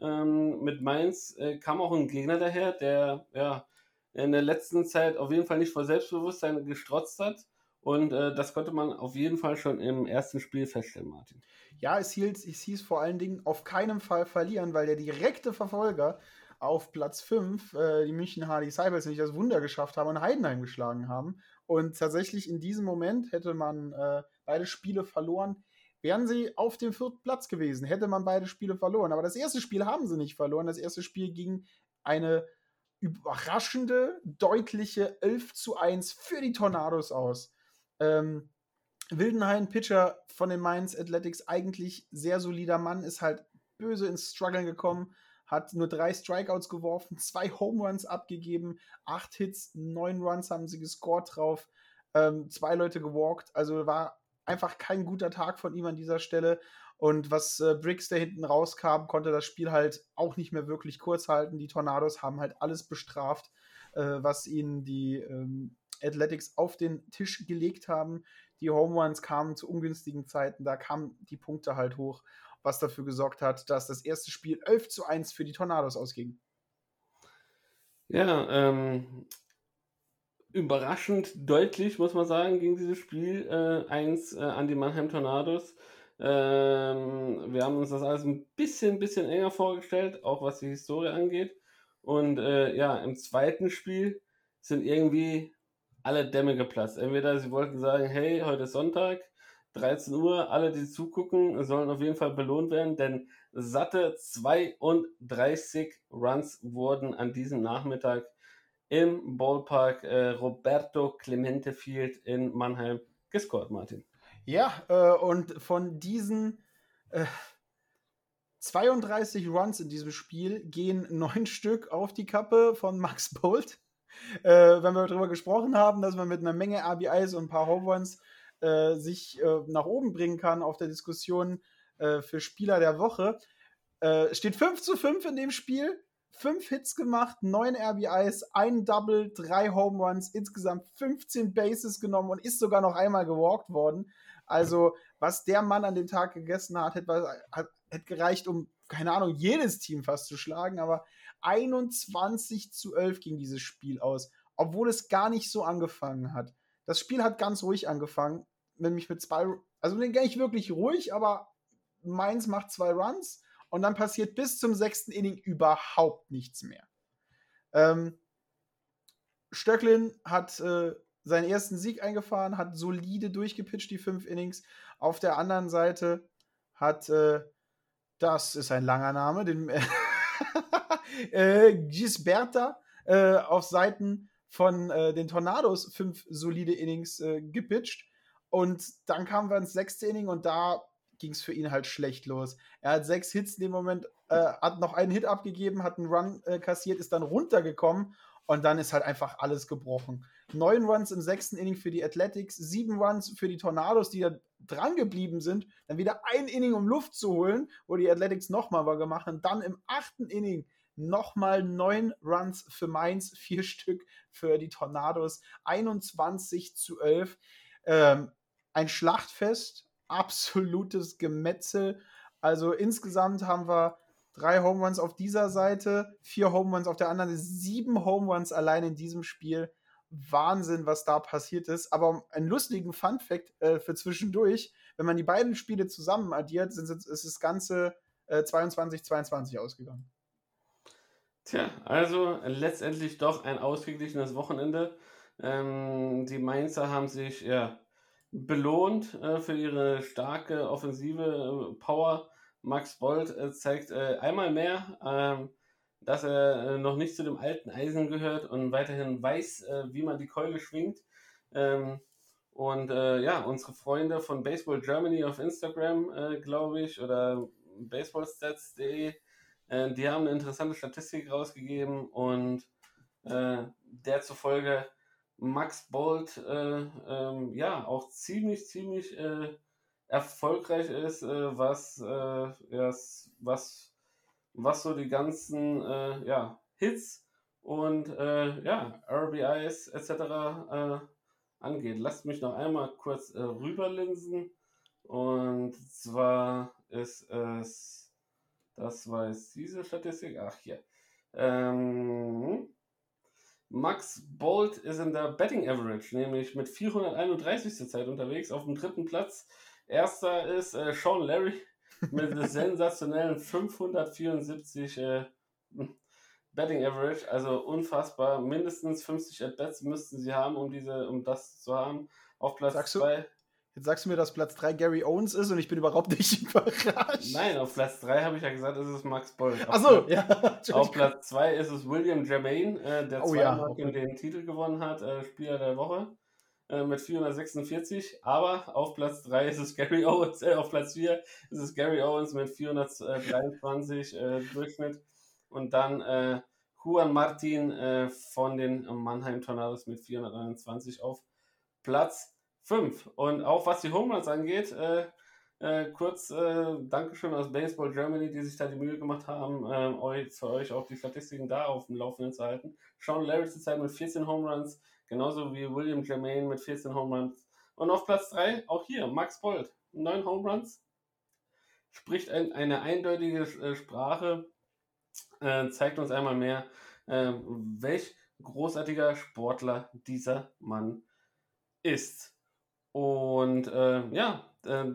Ähm, mit Mainz äh, kam auch ein Gegner daher, der ja in der letzten Zeit auf jeden Fall nicht vor Selbstbewusstsein gestrotzt hat. Und äh, das konnte man auf jeden Fall schon im ersten Spiel feststellen, Martin. Ja, es, hielt, es hieß vor allen Dingen auf keinen Fall verlieren, weil der direkte Verfolger auf Platz 5, äh, die München Hardy Cybers, nicht das Wunder geschafft haben und Heidenheim geschlagen haben. Und tatsächlich in diesem Moment hätte man äh, beide Spiele verloren, wären sie auf dem vierten Platz gewesen, hätte man beide Spiele verloren. Aber das erste Spiel haben sie nicht verloren. Das erste Spiel ging eine überraschende, deutliche 11 zu 1 für die Tornados aus. Ähm, Wildenhain, Pitcher von den Mainz Athletics, eigentlich sehr solider Mann, ist halt böse ins Struggeln gekommen, hat nur drei Strikeouts geworfen, <laughs> zwei Home Runs abgegeben, acht Hits, neun Runs haben sie gescored drauf, ähm, zwei Leute gewalkt. Also war einfach kein guter Tag von ihm an dieser Stelle. Und was äh, Briggs da hinten rauskam, konnte das Spiel halt auch nicht mehr wirklich kurz halten. Die Tornados haben halt alles bestraft, äh, was ihnen die ähm, Athletics auf den Tisch gelegt haben. Die Home Runs kamen zu ungünstigen Zeiten, da kamen die Punkte halt hoch was dafür gesorgt hat, dass das erste Spiel 11 zu 1 für die Tornados ausging. Ja, ähm, überraschend deutlich, muss man sagen, ging dieses Spiel äh, 1 äh, an die Mannheim Tornados. Ähm, wir haben uns das alles ein bisschen, bisschen enger vorgestellt, auch was die Historie angeht. Und äh, ja, im zweiten Spiel sind irgendwie alle Dämme geplatzt. Entweder sie wollten sagen, hey, heute ist Sonntag, 13 Uhr, alle, die zugucken, sollen auf jeden Fall belohnt werden, denn satte 32 Runs wurden an diesem Nachmittag im Ballpark äh, Roberto Clemente Field in Mannheim gescored, Martin. Ja, äh, und von diesen äh, 32 Runs in diesem Spiel gehen neun Stück auf die Kappe von Max Bolt. Äh, wenn wir darüber gesprochen haben, dass man mit einer Menge RBIs und ein paar Home Runs äh, sich äh, nach oben bringen kann auf der Diskussion äh, für Spieler der Woche. Äh, steht 5 zu 5 in dem Spiel. Fünf Hits gemacht, neun RBIs, ein Double, drei Home Runs, insgesamt 15 Bases genommen und ist sogar noch einmal gewalkt worden. Also, was der Mann an dem Tag gegessen hat, hätte, hat, hätte gereicht, um keine Ahnung, jedes Team fast zu schlagen, aber 21 zu 11 ging dieses Spiel aus, obwohl es gar nicht so angefangen hat. Das Spiel hat ganz ruhig angefangen, nämlich mit zwei, also gar nicht wirklich ruhig, aber Mainz macht zwei Runs und dann passiert bis zum sechsten Inning überhaupt nichts mehr. Ähm, Stöcklin hat äh, seinen ersten Sieg eingefahren, hat solide durchgepitcht, die fünf Innings. Auf der anderen Seite hat, äh, das ist ein langer Name, den <laughs> äh, Gisberta äh, auf Seiten von äh, den Tornados fünf solide Innings äh, gepitcht. Und dann kamen wir ins sechste Inning und da ging es für ihn halt schlecht los. Er hat sechs Hits in dem Moment, äh, hat noch einen Hit abgegeben, hat einen Run äh, kassiert, ist dann runtergekommen und dann ist halt einfach alles gebrochen. Neun Runs im sechsten Inning für die Athletics, sieben Runs für die Tornados, die da dran geblieben sind. Dann wieder ein Inning, um Luft zu holen, wo die Athletics nochmal was gemacht haben. Dann im achten Inning nochmal neun Runs für Mainz, vier Stück für die Tornados, 21 zu 11. Ähm, ein Schlachtfest, absolutes Gemetzel. Also insgesamt haben wir drei Home Runs auf dieser Seite, vier Home Runs auf der anderen, sieben Home Runs allein in diesem Spiel. Wahnsinn, was da passiert ist. Aber einen lustigen Fun Fact äh, für zwischendurch: Wenn man die beiden Spiele zusammen addiert, sind, ist das Ganze äh, 22-22 ausgegangen. Tja, also letztendlich doch ein ausgeglichenes Wochenende. Ähm, die Mainzer haben sich ja belohnt äh, für ihre starke offensive äh, Power. Max Bolt äh, zeigt äh, einmal mehr, ähm, dass er äh, noch nicht zu dem alten Eisen gehört und weiterhin weiß, äh, wie man die Keule schwingt. Ähm, und ja, unsere Freunde von Baseball Germany auf Instagram, glaube ich, oder baseballstats.de, die haben eine interessante Statistik rausgegeben und der zufolge Max Bolt äh, ähm, ja auch ziemlich, ziemlich äh, erfolgreich ist, äh, was, äh, was, was, was so die ganzen äh, ja, Hits und äh, ja, RBIs etc. angeht. Lasst mich noch einmal kurz rüberlinsen. Und zwar ist es, das war jetzt diese Statistik, ach hier. Ähm, Max Bolt ist in der Betting Average, nämlich mit 431 zur Zeit unterwegs, auf dem dritten Platz. Erster ist äh, Sean Larry <laughs> mit sensationellen 574 äh, Betting Average, also unfassbar. Mindestens 50 At-Bats müssten sie haben, um, diese, um das zu haben. Auf Platz 2 Jetzt sagst du mir, dass Platz 3 Gary Owens ist und ich bin überhaupt nicht <laughs> überrascht. Nein, auf Platz 3 habe ich ja gesagt, ist es Max Bolt. Achso, ja. <laughs> Auf Platz 2 ist es William Jermaine, äh, der oh, zweimal ja, den Titel gewonnen hat, äh, Spieler der Woche, äh, mit 446. Aber auf Platz 3 ist es Gary <laughs> Owens, äh, auf Platz 4 ist es Gary Owens mit 423 äh, Durchschnitt. Und dann äh, Juan Martin von den Mannheim Tornados mit 421 auf Platz 5. Und auch was die Home Runs angeht, äh, äh, kurz äh, Dankeschön aus Baseball Germany, die sich da die Mühe gemacht haben, äh, euch, für euch auch die Statistiken da auf dem Laufenden zu halten. Sean Larry zurzeit mit 14 Home Runs, genauso wie William Jermaine mit 14 Home Runs. Und auf Platz 3 auch hier Max Bolt, 9 Home Runs. Spricht ein, eine eindeutige äh, Sprache, äh, zeigt uns einmal mehr, äh, welch großartiger Sportler dieser Mann ist. Und äh, ja, äh,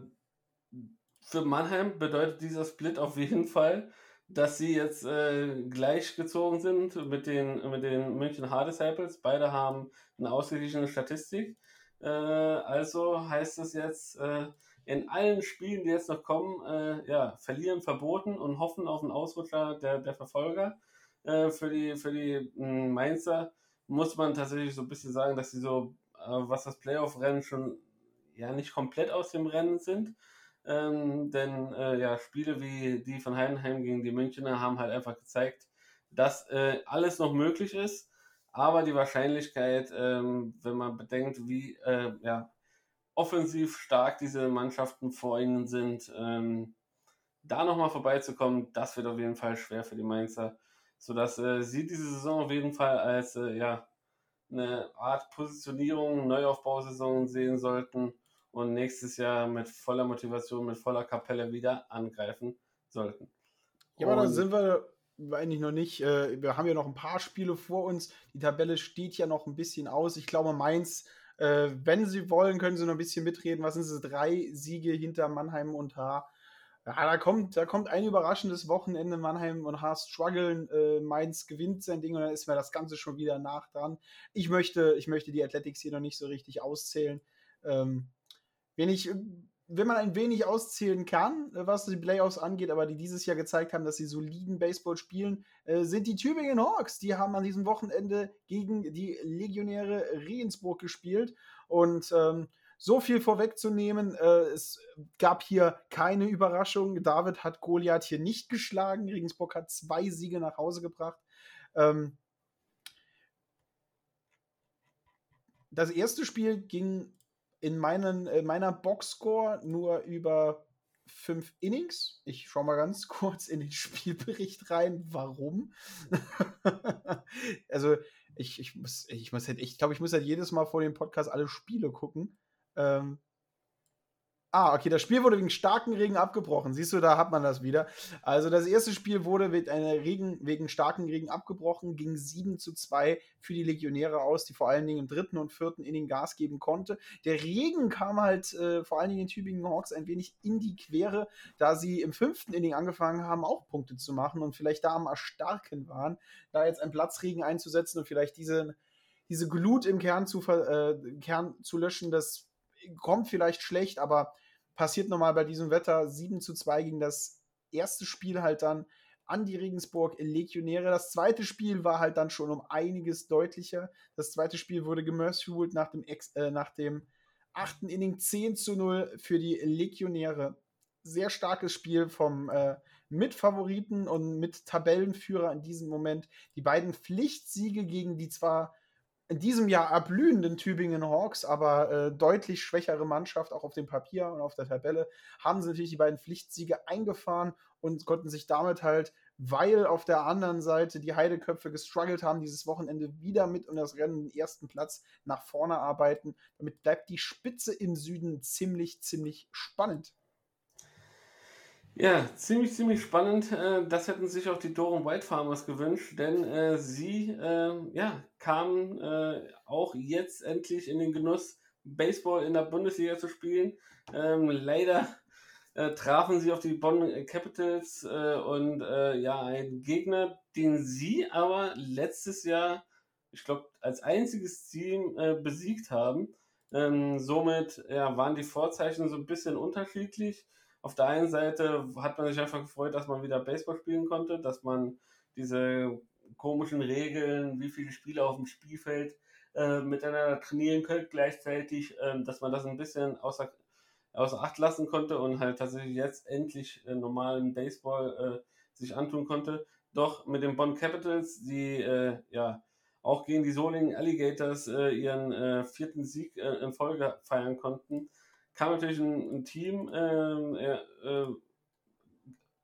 für Mannheim bedeutet dieser Split auf jeden Fall, dass sie jetzt äh, gleichgezogen sind mit den, mit den München Hard Disciples. Beide haben eine ausgeglichene Statistik. Äh, also heißt es jetzt, äh, in allen Spielen, die jetzt noch kommen, äh, ja, verlieren verboten und hoffen auf einen Ausrutscher der, der Verfolger. Äh, für die, für die hm, Mainzer muss man tatsächlich so ein bisschen sagen, dass sie so, äh, was das Playoff-Rennen schon ja nicht komplett aus dem Rennen sind. Ähm, denn äh, ja, Spiele wie die von Heidenheim gegen die Münchner haben halt einfach gezeigt, dass äh, alles noch möglich ist, aber die Wahrscheinlichkeit, ähm, wenn man bedenkt, wie äh, ja, offensiv stark diese Mannschaften vor ihnen sind, ähm, da nochmal vorbeizukommen, das wird auf jeden Fall schwer für die Mainzer, sodass äh, sie diese Saison auf jeden Fall als äh, ja, eine Art Positionierung, Neuaufbausaison sehen sollten und nächstes Jahr mit voller Motivation, mit voller Kapelle wieder angreifen sollten. Ja, aber da sind wir eigentlich noch nicht. Äh, wir haben ja noch ein paar Spiele vor uns. Die Tabelle steht ja noch ein bisschen aus. Ich glaube, Mainz, äh, wenn sie wollen, können sie noch ein bisschen mitreden. Was sind es? Drei Siege hinter Mannheim und Haar. Ja, da kommt, da kommt ein überraschendes Wochenende. Mannheim und Haar strugglen. Äh, Mainz gewinnt sein Ding und dann ist mir das Ganze schon wieder nach dran. Ich möchte, ich möchte die Athletics hier noch nicht so richtig auszählen. Ähm, wenn ich wenn man ein wenig auszählen kann, äh, was die Playoffs angeht, aber die dieses Jahr gezeigt haben, dass sie soliden Baseball spielen, äh, sind die Tübingen Hawks. Die haben an diesem Wochenende gegen die Legionäre Regensburg gespielt. Und ähm, so viel vorwegzunehmen, äh, es gab hier keine Überraschung. David hat Goliath hier nicht geschlagen. Regensburg hat zwei Siege nach Hause gebracht. Ähm, das erste Spiel ging in, meinen, in meiner Boxscore nur über fünf Innings. Ich schaue mal ganz <laughs> kurz in den Spielbericht rein, warum. <laughs> also ich, ich muss, ich muss halt, ich glaube, ich muss halt jedes Mal vor dem Podcast alle Spiele gucken. Ähm, Ah, okay, das Spiel wurde wegen starken Regen abgebrochen. Siehst du, da hat man das wieder. Also das erste Spiel wurde Regen, wegen starken Regen abgebrochen, ging 7 zu 2 für die Legionäre aus, die vor allen Dingen im dritten und vierten Inning Gas geben konnte. Der Regen kam halt äh, vor allen Dingen den Tübingen Hawks ein wenig in die Quere, da sie im fünften Inning angefangen haben, auch Punkte zu machen und vielleicht da am Erstarken waren, da jetzt ein Platzregen einzusetzen und vielleicht diese, diese Glut im Kern zu, äh, Kern zu löschen, das kommt vielleicht schlecht, aber passiert nochmal bei diesem Wetter 7 zu 2 gegen das erste Spiel halt dann an die Regensburg Legionäre. Das zweite Spiel war halt dann schon um einiges deutlicher. Das zweite Spiel wurde gemerciwult nach dem, Ex äh, nach dem achten Inning 10 zu 0 für die Legionäre. Sehr starkes Spiel vom äh, Mitfavoriten und mit Tabellenführer in diesem Moment. Die beiden Pflichtsiege gegen die zwar in diesem Jahr erblühenden Tübingen Hawks, aber äh, deutlich schwächere Mannschaft, auch auf dem Papier und auf der Tabelle, haben sie natürlich die beiden Pflichtsiege eingefahren und konnten sich damit halt, weil auf der anderen Seite die Heideköpfe gestruggelt haben, dieses Wochenende wieder mit um das Rennen den ersten Platz nach vorne arbeiten. Damit bleibt die Spitze im Süden ziemlich, ziemlich spannend. Ja, ziemlich, ziemlich spannend. Äh, das hätten sich auch die Doren White Farmers gewünscht, denn äh, sie äh, ja, kamen auch jetzt endlich in den Genuss, Baseball in der Bundesliga zu spielen. Ähm, leider trafen sie auf die Bonn Capitals und ja, ein Gegner, den sie aber letztes Jahr, ich glaube, als einziges Team besiegt haben. Ähm, somit ja, waren die Vorzeichen so ein bisschen unterschiedlich auf der einen Seite hat man sich einfach gefreut, dass man wieder Baseball spielen konnte, dass man diese komischen Regeln, wie viele Spieler auf dem Spielfeld äh, miteinander trainieren können, gleichzeitig, äh, dass man das ein bisschen außer, außer Acht lassen konnte und halt tatsächlich jetzt endlich äh, normalen Baseball äh, sich antun konnte. Doch mit den Bonn Capitals, die äh, ja auch gegen die Solingen Alligators äh, ihren vierten Sieg in Folge feiern konnten, kam natürlich ein, ein Team ähm, äh,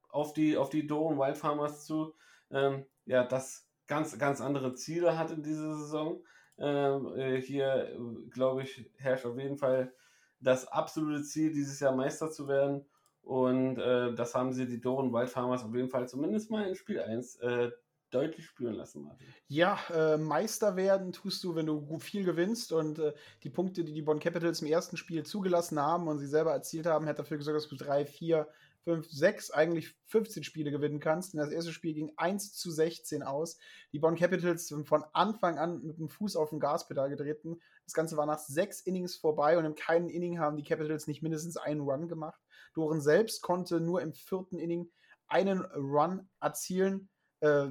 auf die, auf die Doren Wild Farmers zu, ähm, ja, das ganz, ganz andere Ziele hatte diese Saison. Ähm, äh, hier, glaube ich, herrscht auf jeden Fall das absolute Ziel, dieses Jahr Meister zu werden. Und äh, das haben sie, die Doren Wild Farmers, auf jeden Fall zumindest mal in Spiel 1 äh, deutlich spüren lassen, Martin. Ja, äh, Meister werden tust du, wenn du viel gewinnst und äh, die Punkte, die die Bonn Capitals im ersten Spiel zugelassen haben und sie selber erzielt haben, hat dafür gesorgt, dass du drei, vier, fünf, sechs, eigentlich 15 Spiele gewinnen kannst. Und das erste Spiel ging 1 zu 16 aus. Die Bonn Capitals sind von Anfang an mit dem Fuß auf dem Gaspedal getreten. Das Ganze war nach sechs Innings vorbei und in keinem Inning haben die Capitals nicht mindestens einen Run gemacht. Doren selbst konnte nur im vierten Inning einen Run erzielen. Äh,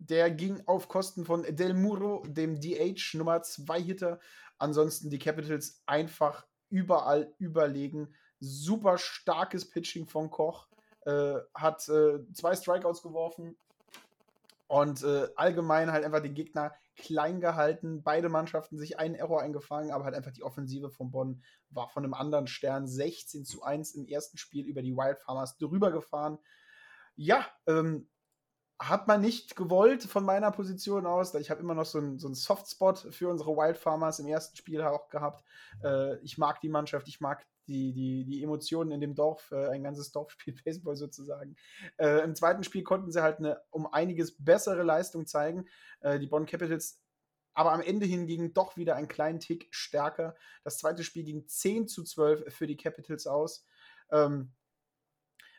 der ging auf Kosten von Del Muro, dem DH Nummer 2 Hitter. Ansonsten die Capitals einfach überall überlegen. Super starkes Pitching von Koch. Äh, hat äh, zwei Strikeouts geworfen und äh, allgemein halt einfach den Gegner klein gehalten. Beide Mannschaften sich einen Error eingefangen, aber halt einfach die Offensive von Bonn war von einem anderen Stern 16 zu 1 im ersten Spiel über die Wild Farmers drüber gefahren. Ja, ähm, hat man nicht gewollt von meiner Position aus. Ich habe immer noch so einen, so einen Softspot für unsere Wild Farmers im ersten Spiel auch gehabt. Äh, ich mag die Mannschaft, ich mag die, die, die Emotionen in dem Dorf, äh, ein ganzes Dorf spielt <laughs> Baseball sozusagen. Äh, Im zweiten Spiel konnten sie halt eine um einiges bessere Leistung zeigen. Äh, die Bonn Capitals aber am Ende hingegen doch wieder einen kleinen Tick stärker. Das zweite Spiel ging 10 zu 12 für die Capitals aus. Ähm,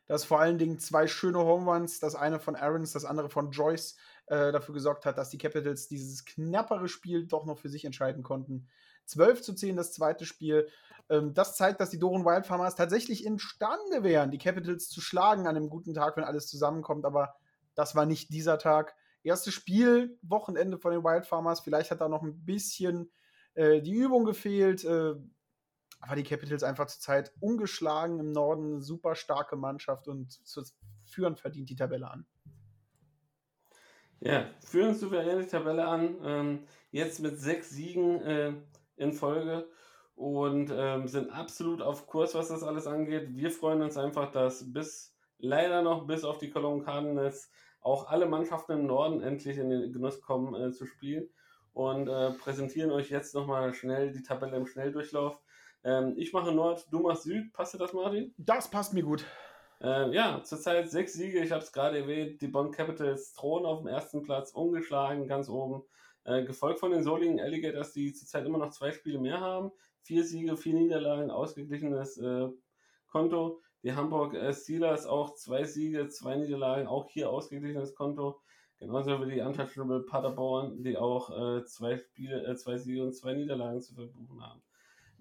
dass vor allen Dingen zwei schöne Home Runs, das eine von Aarons, das andere von Joyce, äh, dafür gesorgt hat, dass die Capitals dieses knappere Spiel doch noch für sich entscheiden konnten. 12 zu 10 das zweite Spiel. Ähm, das zeigt, dass die Doren Wildfarmers tatsächlich imstande wären, die Capitals zu schlagen an einem guten Tag, wenn alles zusammenkommt. Aber das war nicht dieser Tag. Erstes Spiel, Wochenende von den Wildfarmers. Vielleicht hat da noch ein bisschen äh, die Übung gefehlt. Äh, aber die Capitals einfach zurzeit ungeschlagen im Norden, super starke Mannschaft und zu führen verdient die Tabelle an. Ja, führen souverän die Tabelle an. Ähm, jetzt mit sechs Siegen äh, in Folge und ähm, sind absolut auf Kurs, was das alles angeht. Wir freuen uns einfach, dass bis leider noch bis auf die Cologne Cardinals auch alle Mannschaften im Norden endlich in den Genuss kommen äh, zu spielen und äh, präsentieren euch jetzt nochmal schnell die Tabelle im Schnelldurchlauf. Ähm, ich mache Nord, du machst Süd. Passt dir das, Martin? Das passt mir gut. Ähm, ja, zurzeit sechs Siege. Ich habe es gerade erwähnt. Die Bonn Capitals thronen auf dem ersten Platz, ungeschlagen, ganz oben. Äh, gefolgt von den Solingen Alligators, die zurzeit immer noch zwei Spiele mehr haben. Vier Siege, vier Niederlagen, ausgeglichenes äh, Konto. Die Hamburg äh, Steelers auch zwei Siege, zwei Niederlagen, auch hier ausgeglichenes Konto. Genauso wie die Untouchable Paderborn, die auch äh, zwei Spiele, äh, zwei Siege und zwei Niederlagen zu verbuchen haben.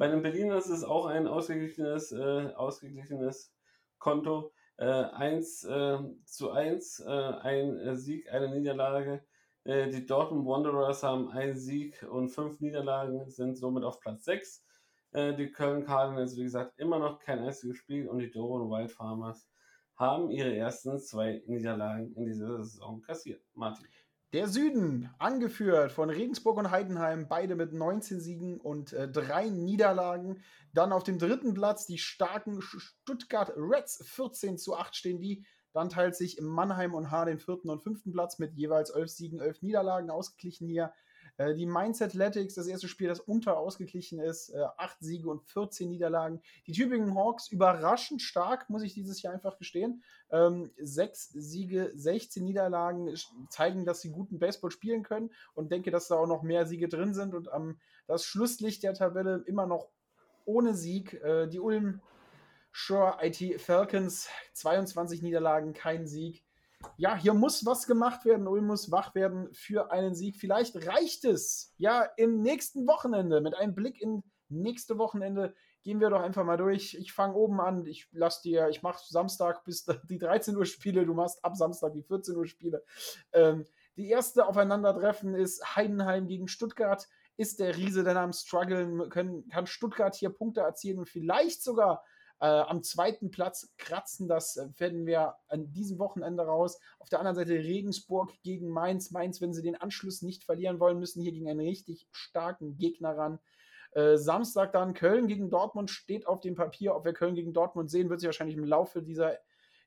Bei den Berliners ist es auch ein ausgeglichenes, äh, ausgeglichenes Konto. Äh, 1 äh, zu 1, äh, ein äh, Sieg, eine Niederlage. Äh, die Dortmund Wanderers haben einen Sieg und fünf Niederlagen, sind somit auf Platz 6. Äh, die Köln Cardinals, wie gesagt, immer noch kein einziges Spiel und die Doron Wild Farmers haben ihre ersten zwei Niederlagen in dieser Saison kassiert. Martin. Der Süden, angeführt von Regensburg und Heidenheim, beide mit 19 Siegen und äh, drei Niederlagen. Dann auf dem dritten Platz die starken Stuttgart Reds, 14 zu 8 stehen die. Dann teilt sich Mannheim und Haar den vierten und fünften Platz mit jeweils 11 Siegen, 11 Niederlagen ausgeglichen hier. Äh, die Mainz Athletics, das erste Spiel, das unter ausgeglichen ist, äh, 8 Siege und 14 Niederlagen. Die Tübingen Hawks überraschend stark, muss ich dieses Jahr einfach gestehen. Ähm, 6 Siege, 16 Niederlagen zeigen, dass sie guten Baseball spielen können und denke, dass da auch noch mehr Siege drin sind und am das Schlusslicht der Tabelle immer noch ohne Sieg. Äh, die Ulm Shore IT Falcons, 22 Niederlagen, kein Sieg ja, hier muss was gemacht werden. Ulm muss wach werden für einen Sieg. Vielleicht reicht es ja im nächsten Wochenende. Mit einem Blick in nächste Wochenende gehen wir doch einfach mal durch. Ich fange oben an. Ich lass dir, ich mache Samstag bis <laughs> die 13 Uhr Spiele. Du machst ab Samstag die 14 Uhr Spiele. Ähm, die erste Aufeinandertreffen ist Heidenheim gegen Stuttgart. Ist der Riese denn am Struggeln? Kann Stuttgart hier Punkte erzielen und vielleicht sogar äh, am zweiten Platz kratzen. Das äh, werden wir an diesem Wochenende raus. Auf der anderen Seite Regensburg gegen Mainz. Mainz, wenn sie den Anschluss nicht verlieren wollen, müssen hier gegen einen richtig starken Gegner ran. Äh, Samstag dann Köln gegen Dortmund steht auf dem Papier. Ob wir Köln gegen Dortmund sehen, wird sich wahrscheinlich im Laufe dieser,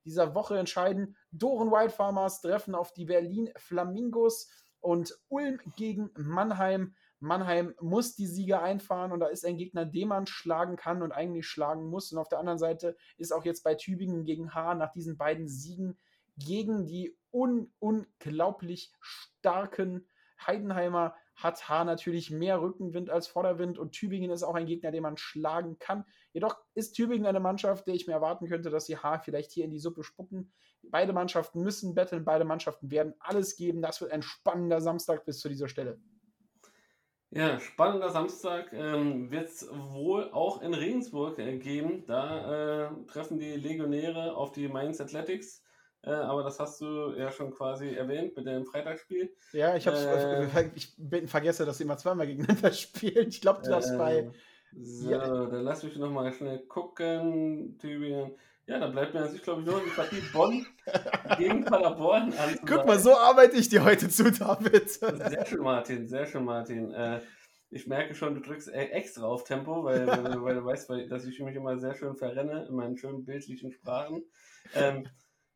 dieser Woche entscheiden. Doren Wildfarmers treffen auf die Berlin Flamingos und Ulm gegen Mannheim. Mannheim muss die Siege einfahren und da ist ein Gegner, den man schlagen kann und eigentlich schlagen muss. Und auf der anderen Seite ist auch jetzt bei Tübingen gegen Haar nach diesen beiden Siegen gegen die un unglaublich starken Heidenheimer hat Haar natürlich mehr Rückenwind als Vorderwind und Tübingen ist auch ein Gegner, den man schlagen kann. Jedoch ist Tübingen eine Mannschaft, der ich mir erwarten könnte, dass sie Haar vielleicht hier in die Suppe spucken. Beide Mannschaften müssen betteln, beide Mannschaften werden alles geben. Das wird ein spannender Samstag bis zu dieser Stelle. Ja, spannender Samstag ähm, wird es wohl auch in Regensburg äh, geben. Da äh, treffen die Legionäre auf die Mainz Athletics. Äh, aber das hast du ja schon quasi erwähnt mit dem Freitagsspiel. Ja, ich, hab's, äh, ich bin, vergesse, dass sie immer zweimal gegeneinander <laughs> spielen. Ich glaube, du darfst bei. Äh, so, ja. dann lass mich nochmal schnell gucken. Tübingen. Ja, da bleibt mir an sich, glaube ich, nur die Partie Bonn <laughs> gegen Paderborn an. Guck mal, so arbeite ich dir heute zu, David. Sehr schön, Martin, sehr schön, Martin. Äh, ich merke schon, du drückst e-, extra auf Tempo, weil, weil, weil du weißt, weil, dass ich mich immer sehr schön verrenne in meinen schönen bildlichen Sprachen. Ähm,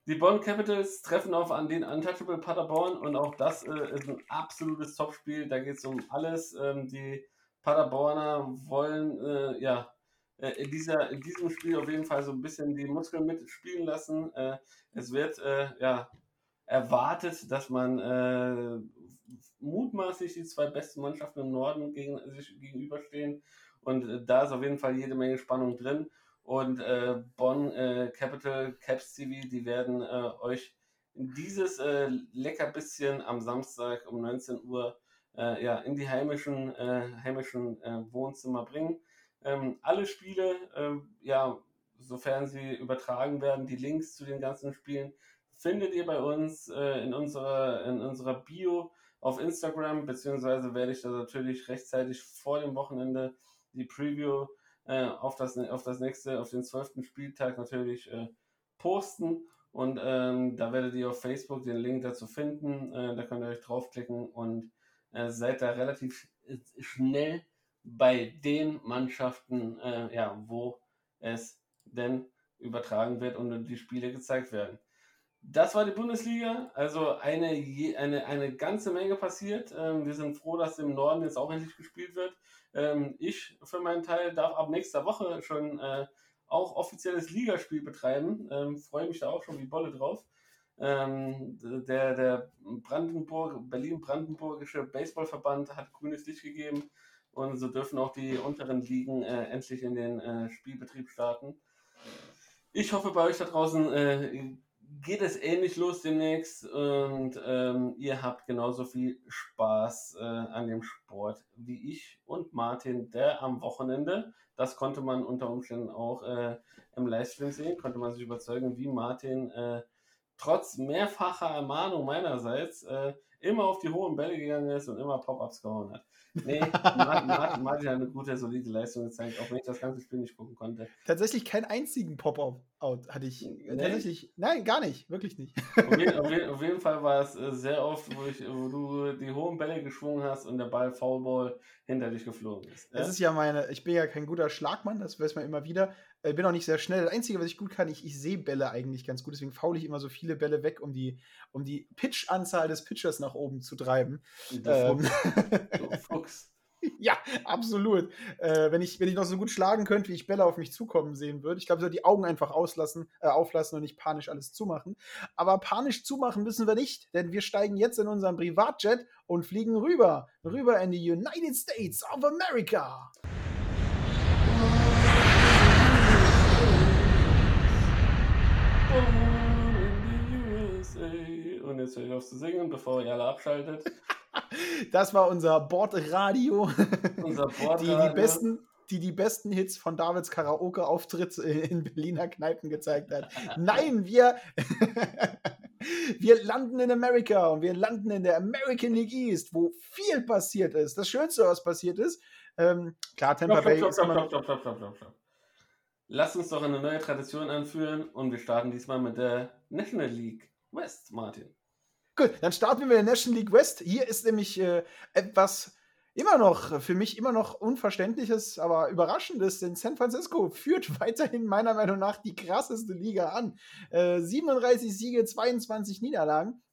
die Bonn Capitals treffen auf an den Untouchable Paderborn und auch das äh, ist ein absolutes Topspiel. Da geht es um alles. Ähm, die Paderborner wollen äh, ja in, dieser, in diesem Spiel auf jeden Fall so ein bisschen die Muskeln mitspielen lassen. Äh, es wird äh, ja, erwartet, dass man äh, mutmaßlich die zwei besten Mannschaften im Norden gegen, sich gegenüberstehen. Und äh, da ist auf jeden Fall jede Menge Spannung drin. Und äh, Bonn äh, Capital Caps TV, die werden äh, euch dieses äh, Leckerbisschen am Samstag um 19 Uhr äh, ja, in die heimischen, heimischen Wohnzimmer bringen. Ähm, alle Spiele, ja, sofern sie übertragen werden, die Links zu den ganzen Spielen findet ihr bei uns in, unserer, in unserer Bio auf Instagram, beziehungsweise werde ich da natürlich rechtzeitig vor dem Wochenende die Preview äh, auf, das, auf das nächste, auf den zwölften Spieltag natürlich äh, posten. Und ähm, da werdet ihr auf Facebook den Link dazu finden. Äh, da könnt ihr euch draufklicken und äh, seid da relativ schnell bei den Mannschaften, äh, ja, wo es denn übertragen wird und die Spiele gezeigt werden. Das war die Bundesliga, also eine, eine, eine ganze Menge passiert. Ähm, wir sind froh, dass im Norden jetzt auch endlich gespielt wird. Ähm, ich für meinen Teil darf ab nächster Woche schon äh, auch offizielles Ligaspiel betreiben. Ähm, Freue mich da auch schon wie Bolle drauf. Ähm, der der Brandenburg, Berlin-Brandenburgische Baseballverband hat grünes Licht gegeben und so dürfen auch die unteren Ligen äh, endlich in den äh, Spielbetrieb starten. Ich hoffe, bei euch da draußen äh, geht es ähnlich los demnächst und ähm, ihr habt genauso viel Spaß äh, an dem Sport wie ich und Martin, der am Wochenende, das konnte man unter Umständen auch äh, im Livestream sehen, konnte man sich überzeugen, wie Martin äh, trotz mehrfacher Ermahnung meinerseits äh, immer auf die hohen Bälle gegangen ist und immer Pop-Ups gehauen hat. Nee, Martin, Martin, Martin, hat eine gute, solide Leistung gezeigt, auch wenn ich das ganze Spiel nicht gucken konnte. Tatsächlich keinen einzigen Pop-Out hatte ich. Nee. Tatsächlich, nein, gar nicht, wirklich nicht. Auf jeden, auf jeden, <laughs> auf jeden Fall war es äh, sehr oft, wo, ich, wo, du die hohen Bälle geschwungen hast und der Ball Foulball hinter dich geflogen ist. Ja? Das ist ja meine, ich bin ja kein guter Schlagmann, das weiß man immer wieder. Ich bin auch nicht sehr schnell. Das Einzige, was ich gut kann, ich, ich sehe Bälle eigentlich ganz gut. Deswegen faule ich immer so viele Bälle weg, um die, um die Pitch-Anzahl des Pitchers nach oben zu treiben. Du ähm. Fuchs. <laughs> Ja, absolut. Äh, wenn, ich, wenn ich noch so gut schlagen könnte, wie ich Bälle auf mich zukommen sehen würde. Ich glaube, ich soll die Augen einfach auslassen, äh, auflassen und nicht panisch alles zumachen. Aber panisch zumachen müssen wir nicht, denn wir steigen jetzt in unseren Privatjet und fliegen rüber. Rüber in die United States of America. Und jetzt höre ich auf zu singen, bevor ihr alle abschaltet. <laughs> Das war unser Bordradio. Unser Bordradio. <laughs> Die, die, besten, die die besten Hits von Davids Karaoke-Auftritt in Berliner Kneipen gezeigt hat. Nein, wir, <laughs> wir landen in Amerika und wir landen in der American League East, wo viel passiert ist. Das Schönste, was passiert ist, ähm, klar, Tampa Bay ist immer... Stopp, stopp, stopp, stopp, stopp. Lass uns doch eine neue Tradition anführen und wir starten diesmal mit der National League West, Martin. Gut, dann starten wir mit der National League West. Hier ist nämlich äh, etwas immer noch, für mich immer noch unverständliches, aber überraschendes, denn San Francisco <laughs> führt weiterhin meiner Meinung nach die krasseste Liga an. Äh, 37 Siege, 22 Niederlagen.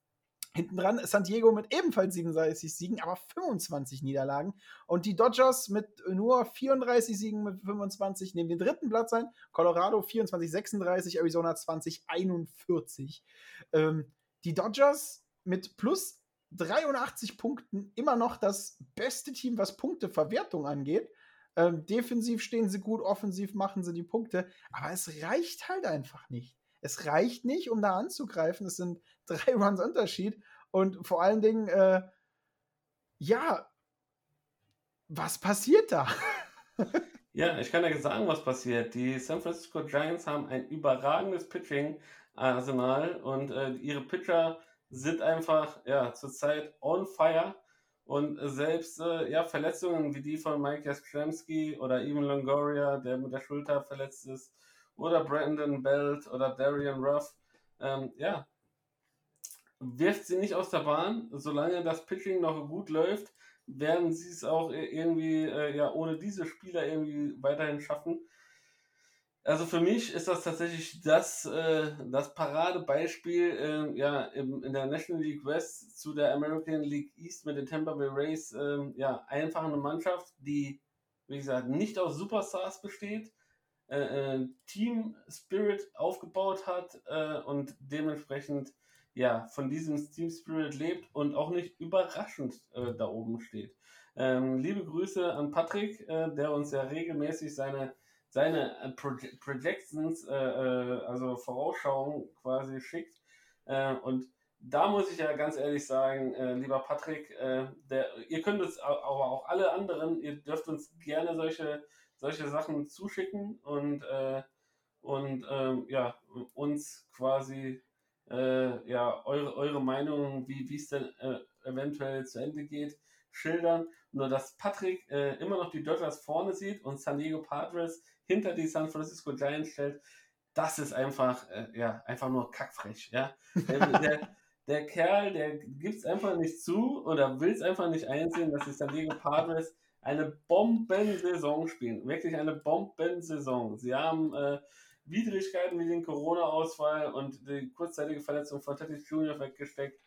Hinten dran San Diego mit ebenfalls 37 Siegen, aber 25 Niederlagen. Und die Dodgers mit nur 34 Siegen mit 25 nehmen den dritten Platz ein. Colorado 24, 36, Arizona 20, 41. Ähm, die Dodgers mit plus 83 Punkten immer noch das beste Team, was Punkteverwertung angeht. Ähm, defensiv stehen sie gut, offensiv machen sie die Punkte, aber es reicht halt einfach nicht. Es reicht nicht, um da anzugreifen. Es sind <laughs> drei Runs Unterschied und vor allen Dingen, äh, ja, was passiert da? <laughs> ja, ich kann ja sagen, was passiert. Die San Francisco Giants haben ein überragendes Pitching-Arsenal und äh, ihre Pitcher sind einfach ja zurzeit on fire und selbst äh, ja Verletzungen wie die von Mike Jastrzemski oder Evan Longoria, der mit der Schulter verletzt ist, oder Brandon Belt oder Darian Ruff, ähm, ja, wirft sie nicht aus der Bahn. Solange das Pitching noch gut läuft, werden sie es auch irgendwie äh, ja ohne diese Spieler irgendwie weiterhin schaffen. Also für mich ist das tatsächlich das, äh, das Paradebeispiel äh, ja, im, in der National League West zu der American League East mit den Tampa Bay Rays. Äh, ja, einfach eine Mannschaft, die, wie gesagt, nicht aus Superstars besteht, äh, äh, Team Spirit aufgebaut hat äh, und dementsprechend ja von diesem Team Spirit lebt und auch nicht überraschend äh, da oben steht. Ähm, liebe Grüße an Patrick, äh, der uns ja regelmäßig seine seine äh, Proje Projections, also Vorausschauungen quasi schickt. und da muss ich ja ganz ehrlich sagen, äh, lieber Patrick, äh, der, ihr könnt uns aber auch alle anderen, ihr dürft uns gerne solche, solche Sachen zuschicken und, äh, und ähm, ja, uns quasi äh, ja, eure, eure Meinung, wie es denn äh, eventuell zu Ende geht, schildern. Nur dass Patrick äh, immer noch die Dodgers vorne sieht und San Diego Padres hinter die San Francisco Giants stellt, das ist einfach, ja, einfach nur kackfrech, ja. Der, <laughs> der, der Kerl, der gibt es einfach nicht zu oder will es einfach nicht einsehen, dass die San Diego Padres eine Bombensaison spielen. Wirklich eine Bombensaison. Sie haben äh, Widrigkeiten wie den Corona-Ausfall und die kurzzeitige Verletzung von Tatis Jr. weggesteckt.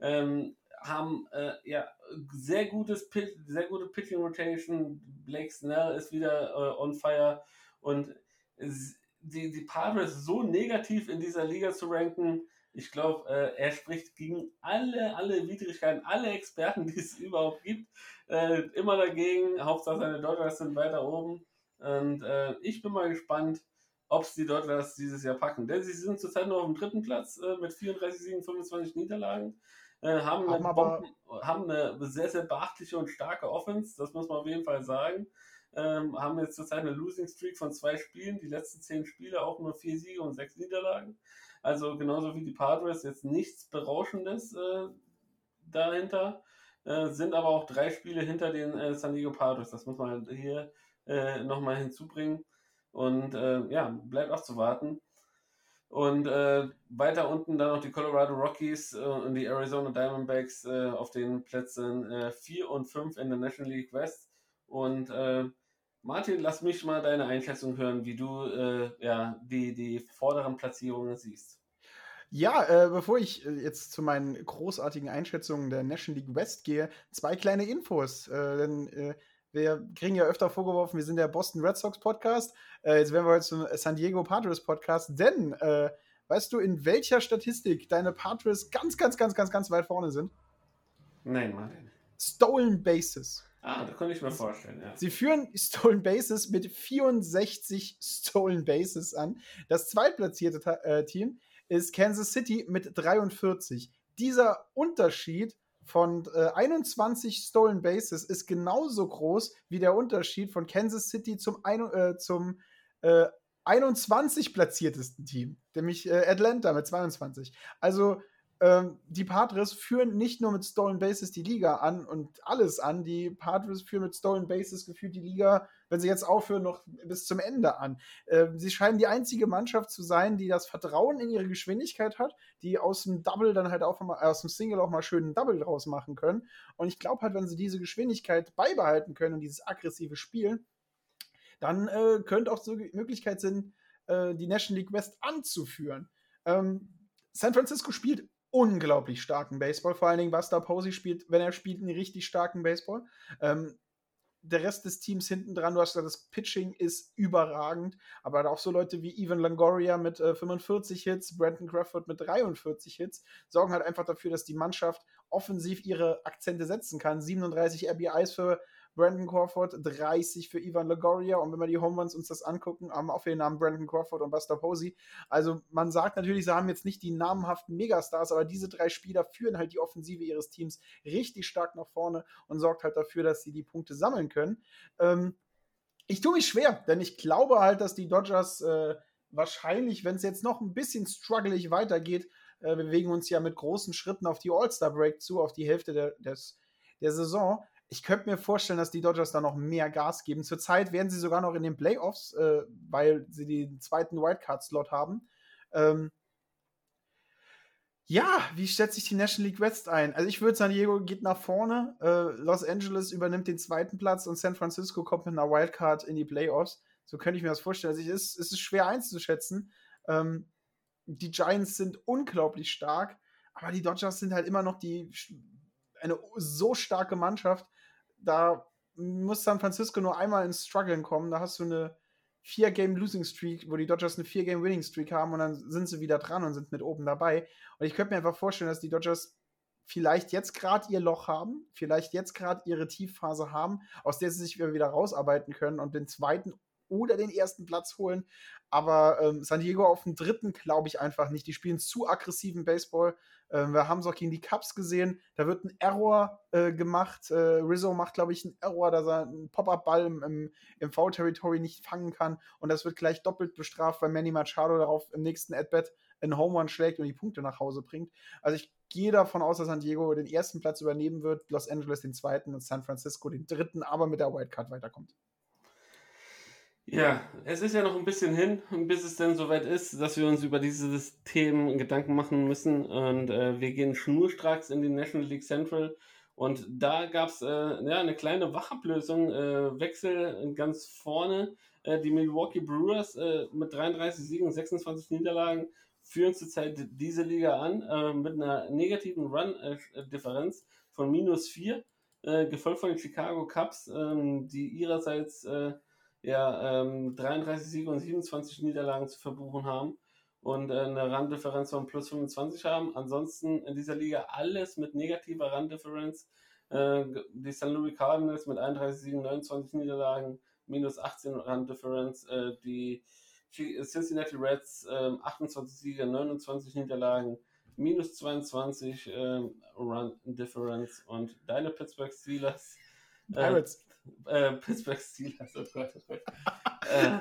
Ähm, haben äh, ja sehr gutes sehr gute Pitching Rotation. Blake Snell ist wieder äh, on fire und die, die Padres so negativ in dieser Liga zu ranken, ich glaube, äh, er spricht gegen alle, alle Widrigkeiten, alle Experten, <laughs> die es überhaupt gibt, äh, immer dagegen. Hauptsache seine Dodgers sind weiter oben. Und äh, ich bin mal gespannt, ob es die Dodgers dieses Jahr packen. Denn sie sind zurzeit nur auf dem dritten Platz äh, mit 34 Siegen, 25 Niederlagen. Äh, haben, haben, eine Bomben, haben, eine sehr, sehr beachtliche und starke Offense, das muss man auf jeden Fall sagen. Ähm, haben jetzt zurzeit eine Losing Streak von zwei Spielen, die letzten zehn Spiele auch nur vier Siege und sechs Niederlagen. Also genauso wie die Padres jetzt nichts Berauschendes äh, dahinter, äh, sind aber auch drei Spiele hinter den äh, San Diego Padres. Das muss man hier äh, nochmal hinzubringen. Und äh, ja, bleibt auch zu warten. Und äh, weiter unten dann noch die Colorado Rockies äh, und die Arizona Diamondbacks äh, auf den Plätzen 4 und 5 in der National League West. Und Martin, lass mich mal deine Einschätzung hören, wie du äh, ja, die, die vorderen Platzierungen siehst. Ja, äh, bevor ich äh, jetzt zu meinen großartigen Einschätzungen der National League West gehe, zwei kleine Infos. Äh, denn äh, wir kriegen ja öfter vorgeworfen, wir sind der Boston Red Sox Podcast. Äh, jetzt werden wir heute zum San Diego Padres Podcast. Denn, weißt du, in welcher Statistik deine Padres ganz, ganz, ganz, ganz, ganz weit vorne sind? Nein, Martin. Stolen Bases. Ah, das kann ich mir vorstellen, ja. Sie führen <laughs> Stolen Bases mit 64 Stolen Bases an. Das zweitplatzierte äh, Team ist Kansas City mit 43. Dieser Unterschied von äh, 21 Stolen Bases ist genauso groß wie der Unterschied von Kansas City zum, ein, äh, zum 21 äh, platziertesten Team, nämlich äh, Atlanta mit 22. Also ähm, die Padres führen nicht nur mit Stolen Bases die Liga an und alles an. Die Padres führen mit Stolen Bases gefühlt die Liga, wenn sie jetzt aufhören, noch bis zum Ende an. Ähm, sie scheinen die einzige Mannschaft zu sein, die das Vertrauen in ihre Geschwindigkeit hat, die aus dem Double dann halt auch mal, äh, aus dem Single auch mal schön einen Double draus machen können. Und ich glaube halt, wenn sie diese Geschwindigkeit beibehalten können und dieses aggressive Spiel, dann äh, könnte auch so die Möglichkeit sein, äh, die National League West anzuführen. Ähm, San Francisco spielt unglaublich starken Baseball. Vor allen Dingen Buster Posey spielt, wenn er spielt, einen richtig starken Baseball. Ähm, der Rest des Teams hinten dran, du hast gesagt, das Pitching ist überragend, aber auch so Leute wie Evan Longoria mit äh, 45 Hits, Brandon Crawford mit 43 Hits, sorgen halt einfach dafür, dass die Mannschaft offensiv ihre Akzente setzen kann. 37 RBIs für Brandon Crawford, 30 für Ivan Lagoria. Und wenn wir die Home Runs uns das angucken, haben auch den Namen Brandon Crawford und Buster Posey. Also man sagt natürlich, sie haben jetzt nicht die namenhaften Megastars, aber diese drei Spieler führen halt die Offensive ihres Teams richtig stark nach vorne und sorgt halt dafür, dass sie die Punkte sammeln können. Ähm, ich tue mich schwer, denn ich glaube halt, dass die Dodgers äh, wahrscheinlich, wenn es jetzt noch ein bisschen strugglig weitergeht, äh, wir bewegen uns ja mit großen Schritten auf die All-Star-Break zu, auf die Hälfte der, des, der Saison ich könnte mir vorstellen, dass die Dodgers da noch mehr Gas geben. Zurzeit werden sie sogar noch in den Playoffs, äh, weil sie den zweiten Wildcard-Slot haben. Ähm, ja, wie stellt sich die National League West ein? Also ich würde San Diego geht nach vorne, äh, Los Angeles übernimmt den zweiten Platz und San Francisco kommt mit einer Wildcard in die Playoffs. So könnte ich mir das vorstellen. Also es, ist, es ist schwer einzuschätzen. Ähm, die Giants sind unglaublich stark, aber die Dodgers sind halt immer noch die eine so starke Mannschaft, da muss San Francisco nur einmal ins Struggeln kommen. Da hast du eine, Vier-Game-Losing-Streak, wo die Dodgers eine Vier-Game-Winning-Streak haben und dann sind sie wieder dran und sind mit oben dabei. Und ich könnte mir einfach vorstellen, dass die Dodgers vielleicht jetzt gerade ihr Loch haben, vielleicht jetzt gerade ihre Tiefphase haben, aus der sie sich wieder rausarbeiten können und den zweiten oder den ersten Platz holen. Aber ähm, San Diego auf dem dritten glaube ich einfach nicht. Die spielen zu aggressiven Baseball. Ähm, wir haben es auch gegen die Cubs gesehen. Da wird ein Error äh, gemacht. Äh, Rizzo macht, glaube ich, einen Error, dass er einen Pop-Up-Ball im, im, im Foul-Territory nicht fangen kann. Und das wird gleich doppelt bestraft, weil Manny Machado darauf im nächsten At-Bat einen Home Run schlägt und die Punkte nach Hause bringt. Also ich gehe davon aus, dass San Diego den ersten Platz übernehmen wird, Los Angeles den zweiten und San Francisco den dritten, aber mit der Wildcard weiterkommt. Ja, es ist ja noch ein bisschen hin, bis es dann soweit ist, dass wir uns über dieses Themen Gedanken machen müssen. Und äh, wir gehen schnurstracks in die National League Central. Und da gab es äh, ja, eine kleine Wachablösung, äh, Wechsel ganz vorne. Äh, die Milwaukee Brewers äh, mit 33 Siegen und 26 Niederlagen führen zurzeit diese Liga an äh, mit einer negativen Run-Differenz von minus 4, gefolgt von den Chicago Cubs, ähm, die ihrerseits ja, ähm, 33 Siege und 27 Niederlagen zu verbuchen haben und äh, eine Randdifferenz von plus 25 haben. Ansonsten in dieser Liga alles mit negativer Randdifferenz. Äh, die St. Louis Cardinals mit 31 Siegen, 29 Niederlagen, minus 18 Randdifferenz. Äh, die Cincinnati Reds 28 ähm, Siege, 29 Niederlagen, minus 22 ähm, Run Difference und deine Pittsburgh Steelers. Äh, Pirates äh, Pittsburgh Steelers. Oh Gott, oh Gott. äh,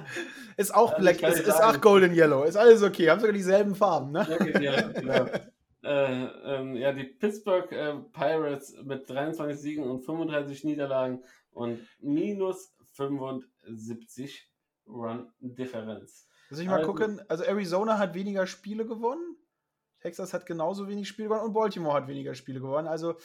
ist auch Black, ist, ist auch Golden Yellow. Ist alles okay. Haben sogar dieselben Farben, ne? Okay, ja, genau. <laughs> Äh, ähm, ja, die Pittsburgh äh, Pirates mit 23 Siegen und 35 Niederlagen und minus 75 Run-Differenz. Muss ich mal also, gucken, also Arizona hat weniger Spiele gewonnen, Texas hat genauso wenig Spiele gewonnen und Baltimore hat weniger Spiele gewonnen. Also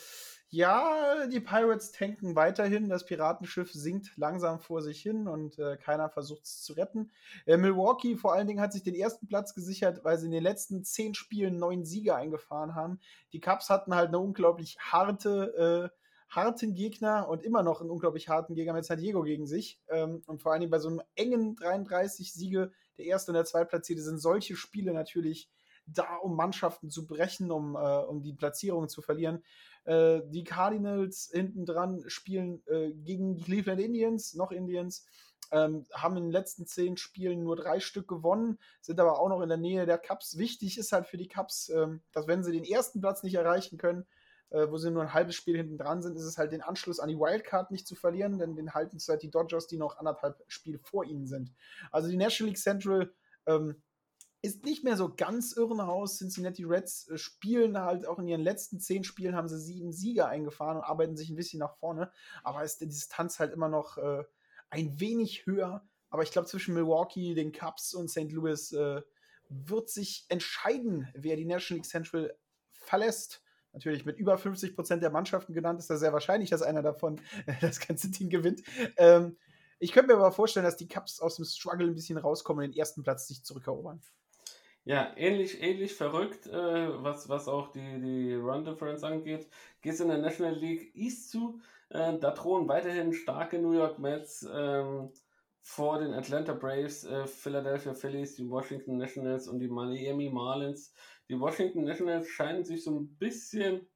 ja, die Pirates tanken weiterhin. Das Piratenschiff sinkt langsam vor sich hin und äh, keiner versucht es zu retten. Äh, Milwaukee vor allen Dingen hat sich den ersten Platz gesichert, weil sie in den letzten zehn Spielen neun Siege eingefahren haben. Die Cubs hatten halt eine unglaublich harte, äh, harten Gegner und immer noch einen unglaublich harten Gegner mit San Diego gegen sich. Ähm, und vor allen Dingen bei so einem engen 33 Siege, der erste und der zweitplatzierte, sind solche Spiele natürlich da, um Mannschaften zu brechen, um, äh, um die Platzierungen zu verlieren. Äh, die Cardinals hinten dran spielen äh, gegen die Cleveland Indians, noch Indians. Ähm, haben in den letzten zehn Spielen nur drei Stück gewonnen, sind aber auch noch in der Nähe der Cups. Wichtig ist halt für die Cups, ähm, dass wenn sie den ersten Platz nicht erreichen können, äh, wo sie nur ein halbes Spiel hinten dran sind, ist es halt den Anschluss an die Wildcard nicht zu verlieren, denn den halten es halt die Dodgers, die noch anderthalb Spiele vor ihnen sind. Also die National League Central ähm, ist nicht mehr so ganz Irrenhaus. Cincinnati Reds äh, spielen halt auch in ihren letzten zehn Spielen haben sie sieben Siege eingefahren und arbeiten sich ein bisschen nach vorne. Aber ist die Distanz halt immer noch äh, ein wenig höher. Aber ich glaube, zwischen Milwaukee, den Cubs und St. Louis äh, wird sich entscheiden, wer die National League Central verlässt. Natürlich mit über 50 Prozent der Mannschaften genannt, ist das sehr wahrscheinlich, dass einer davon <laughs> das ganze Team gewinnt. Ähm, ich könnte mir aber vorstellen, dass die Cubs aus dem Struggle ein bisschen rauskommen und den ersten Platz sich zurückerobern. Ja, ähnlich, ähnlich verrückt, äh, was, was auch die, die Run Difference angeht. Geht in der National League East zu. Äh, da drohen weiterhin starke New York Mets ähm, vor den Atlanta Braves, äh, Philadelphia Phillies, die Washington Nationals und die Miami Marlins. Die Washington Nationals scheinen sich so ein bisschen,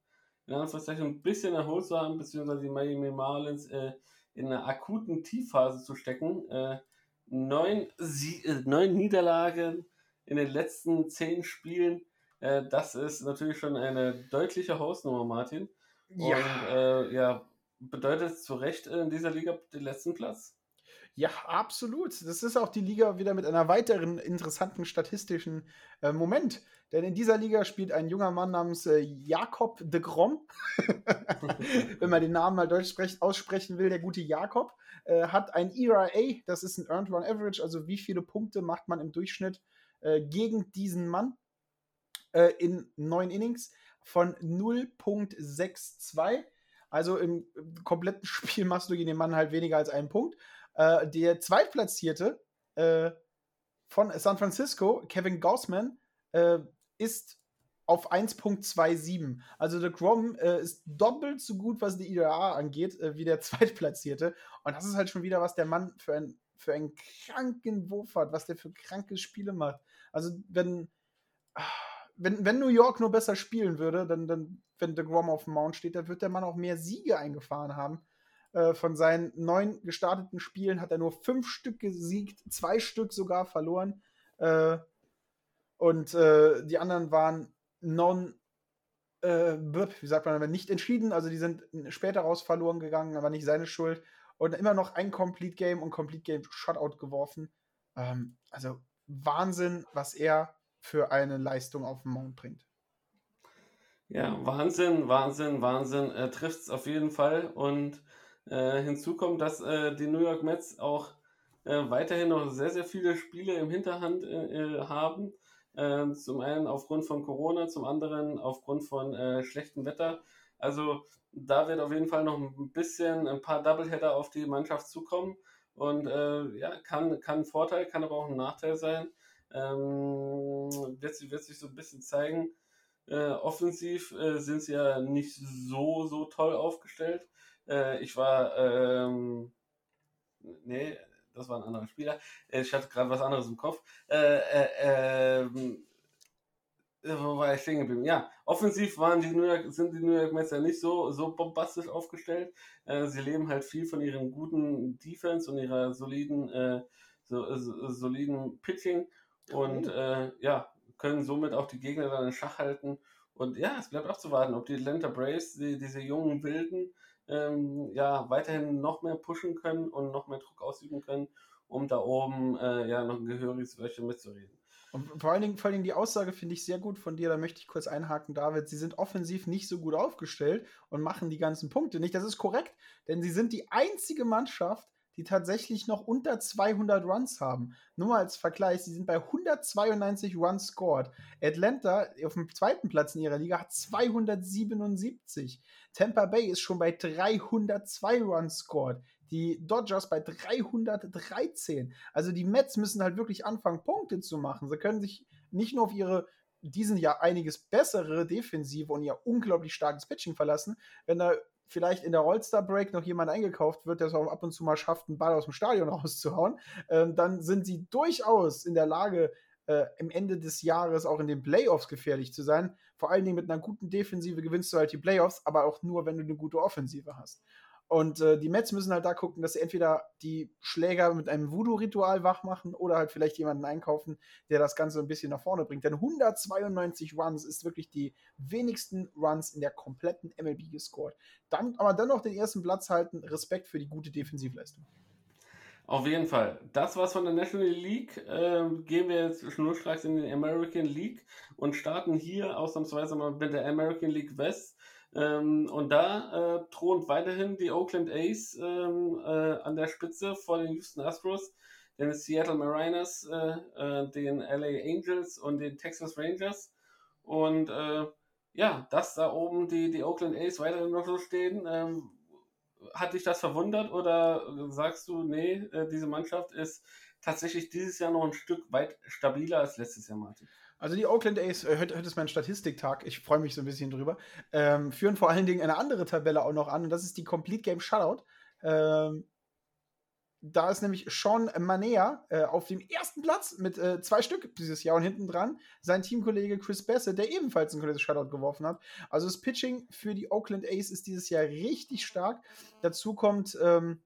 in Anführungszeichen, ein bisschen erholt zu haben, beziehungsweise die Miami Marlins äh, in einer akuten Tiefphase zu stecken. Äh, neun, Sie äh, neun Niederlagen in den letzten zehn Spielen. Äh, das ist natürlich schon eine deutliche Hausnummer, Martin. Ja. Und äh, ja, bedeutet zu Recht in dieser Liga den letzten Platz. Ja, absolut. Das ist auch die Liga wieder mit einer weiteren interessanten statistischen äh, Moment. Denn in dieser Liga spielt ein junger Mann namens äh, Jakob de Grom. <laughs> Wenn man den Namen mal deutsch aussprechen will, der gute Jakob, äh, hat ein ERA, das ist ein Earned Run Average, also wie viele Punkte macht man im Durchschnitt äh, gegen diesen Mann äh, in neun Innings von 0.62. Also im, im, kompletten <laughs> Spiel machst du gegen den Mann halt weniger als einen Punkt. Äh, der Zweitplatzierte äh, von San Francisco, Kevin Gaussman, äh, ist auf 1.27. Also der Grom äh, ist doppelt so gut, was die IDA angeht, äh, wie der <laughs> Zweitplatzierte. Und das ist halt schon wieder, was der Mann für ein für einen kranken Wurf hat, was der für kranke Spiele macht. Also, wenn, wenn, wenn New York nur besser spielen würde, dann, dann wenn DeGrom auf dem Mount steht, dann wird der Mann auch mehr Siege eingefahren haben. Äh, von seinen neun gestarteten Spielen hat er nur fünf Stück gesiegt, zwei Stück sogar verloren. Äh, und äh, die anderen waren non, äh, wie sagt man, nicht entschieden. Also die sind später raus verloren gegangen, aber nicht seine Schuld. Und immer noch ein Complete Game und Complete Game Shutout geworfen. Ähm, also Wahnsinn, was er für eine Leistung auf dem Mount bringt. Ja, Wahnsinn, Wahnsinn, Wahnsinn. Er trifft es auf jeden Fall. Und äh, hinzu kommt, dass äh, die New York Mets auch äh, weiterhin noch sehr, sehr viele Spiele im Hinterhand äh, äh, haben. Ähm, zum einen aufgrund von Corona, zum anderen aufgrund von äh, schlechtem Wetter. Also da wird auf jeden Fall noch ein bisschen ein paar Doubleheader auf die Mannschaft zukommen. Und ja, kann, kann ein Vorteil, kann aber auch ein Nachteil sein. Ähm, wird, wird sich so ein bisschen zeigen. Äh, offensiv äh, sind sie ja nicht so, so toll aufgestellt. Äh, ich war, ähm, nee, das war ein anderer Spieler. Äh, ich hatte gerade was anderes im Kopf. Äh, äh, ähm, wo war ich stehen geblieben? Ja, offensiv waren die New York, sind die New York Mets ja nicht so, so bombastisch aufgestellt. Äh, sie leben halt viel von ihrem guten Defense und ihrer soliden, äh, so, so, soliden Pitching und äh, ja, können somit auch die Gegner dann in Schach halten. Und ja, es bleibt auch zu warten, ob die Atlanta Braves, die, diese jungen Wilden, ähm, ja, weiterhin noch mehr pushen können und noch mehr Druck ausüben können, um da oben äh, ja noch ein gehöriges Wörtchen mitzureden. Und vor allen, Dingen, vor allen Dingen die Aussage finde ich sehr gut von dir, da möchte ich kurz einhaken, David. Sie sind offensiv nicht so gut aufgestellt und machen die ganzen Punkte nicht. Das ist korrekt, denn sie sind die einzige Mannschaft, die tatsächlich noch unter 200 Runs haben. Nur mal als Vergleich, sie sind bei 192 Runs scored. Atlanta auf dem zweiten Platz in ihrer Liga hat 277. Tampa Bay ist schon bei 302 Runs scored. Die Dodgers bei 313. Also die Mets müssen halt wirklich anfangen, Punkte zu machen. Sie können sich nicht nur auf ihre diesen Jahr einiges bessere Defensive und ihr unglaublich starkes Pitching verlassen. Wenn da vielleicht in der All-Star-Break noch jemand eingekauft wird, der es auch ab und zu mal schafft, einen Ball aus dem Stadion <laughs> rauszuhauen, ähm, dann sind sie durchaus in der Lage, äh, im Ende des Jahres auch in den Playoffs gefährlich zu sein. Vor allen Dingen mit einer guten Defensive gewinnst du halt die Playoffs, aber auch nur, wenn du eine gute Offensive hast. Und äh, die Mets müssen halt da gucken, dass sie entweder die Schläger mit einem Voodoo-Ritual wach machen oder halt vielleicht jemanden einkaufen, der das Ganze ein bisschen nach vorne bringt. Denn 192 Runs ist wirklich die wenigsten Runs in der kompletten MLB gescored. Dann, aber dann noch den ersten Platz halten. Respekt für die gute Defensivleistung. Auf jeden Fall. Das war's von der National League. Äh, gehen wir jetzt schnurstracks in die American League und starten hier ausnahmsweise mal mit der American League West. Ähm, und da äh, thront weiterhin die Oakland A's ähm, äh, an der Spitze vor den Houston Astros, den Seattle Mariners, äh, äh den LA Angels und den Texas Rangers. Und äh, ja, dass da oben die, die Oakland A's weiterhin noch so stehen, ähm, hat dich das verwundert oder sagst du, nee, äh, diese Mannschaft ist tatsächlich dieses Jahr noch ein Stück weit stabiler als letztes Jahr, Martin? Also die Oakland A's, äh, heute, heute ist mein Statistiktag, ich freue mich so ein bisschen drüber, ähm, führen vor allen Dingen eine andere Tabelle auch noch an und das ist die Complete Game Shutout. Ähm, da ist nämlich Sean Manea äh, auf dem ersten Platz mit äh, zwei Stück dieses Jahr und hinten dran sein Teamkollege Chris Bassett, der ebenfalls ein komplettes Shutout geworfen hat. Also das Pitching für die Oakland A's ist dieses Jahr richtig stark. Dazu kommt ähm,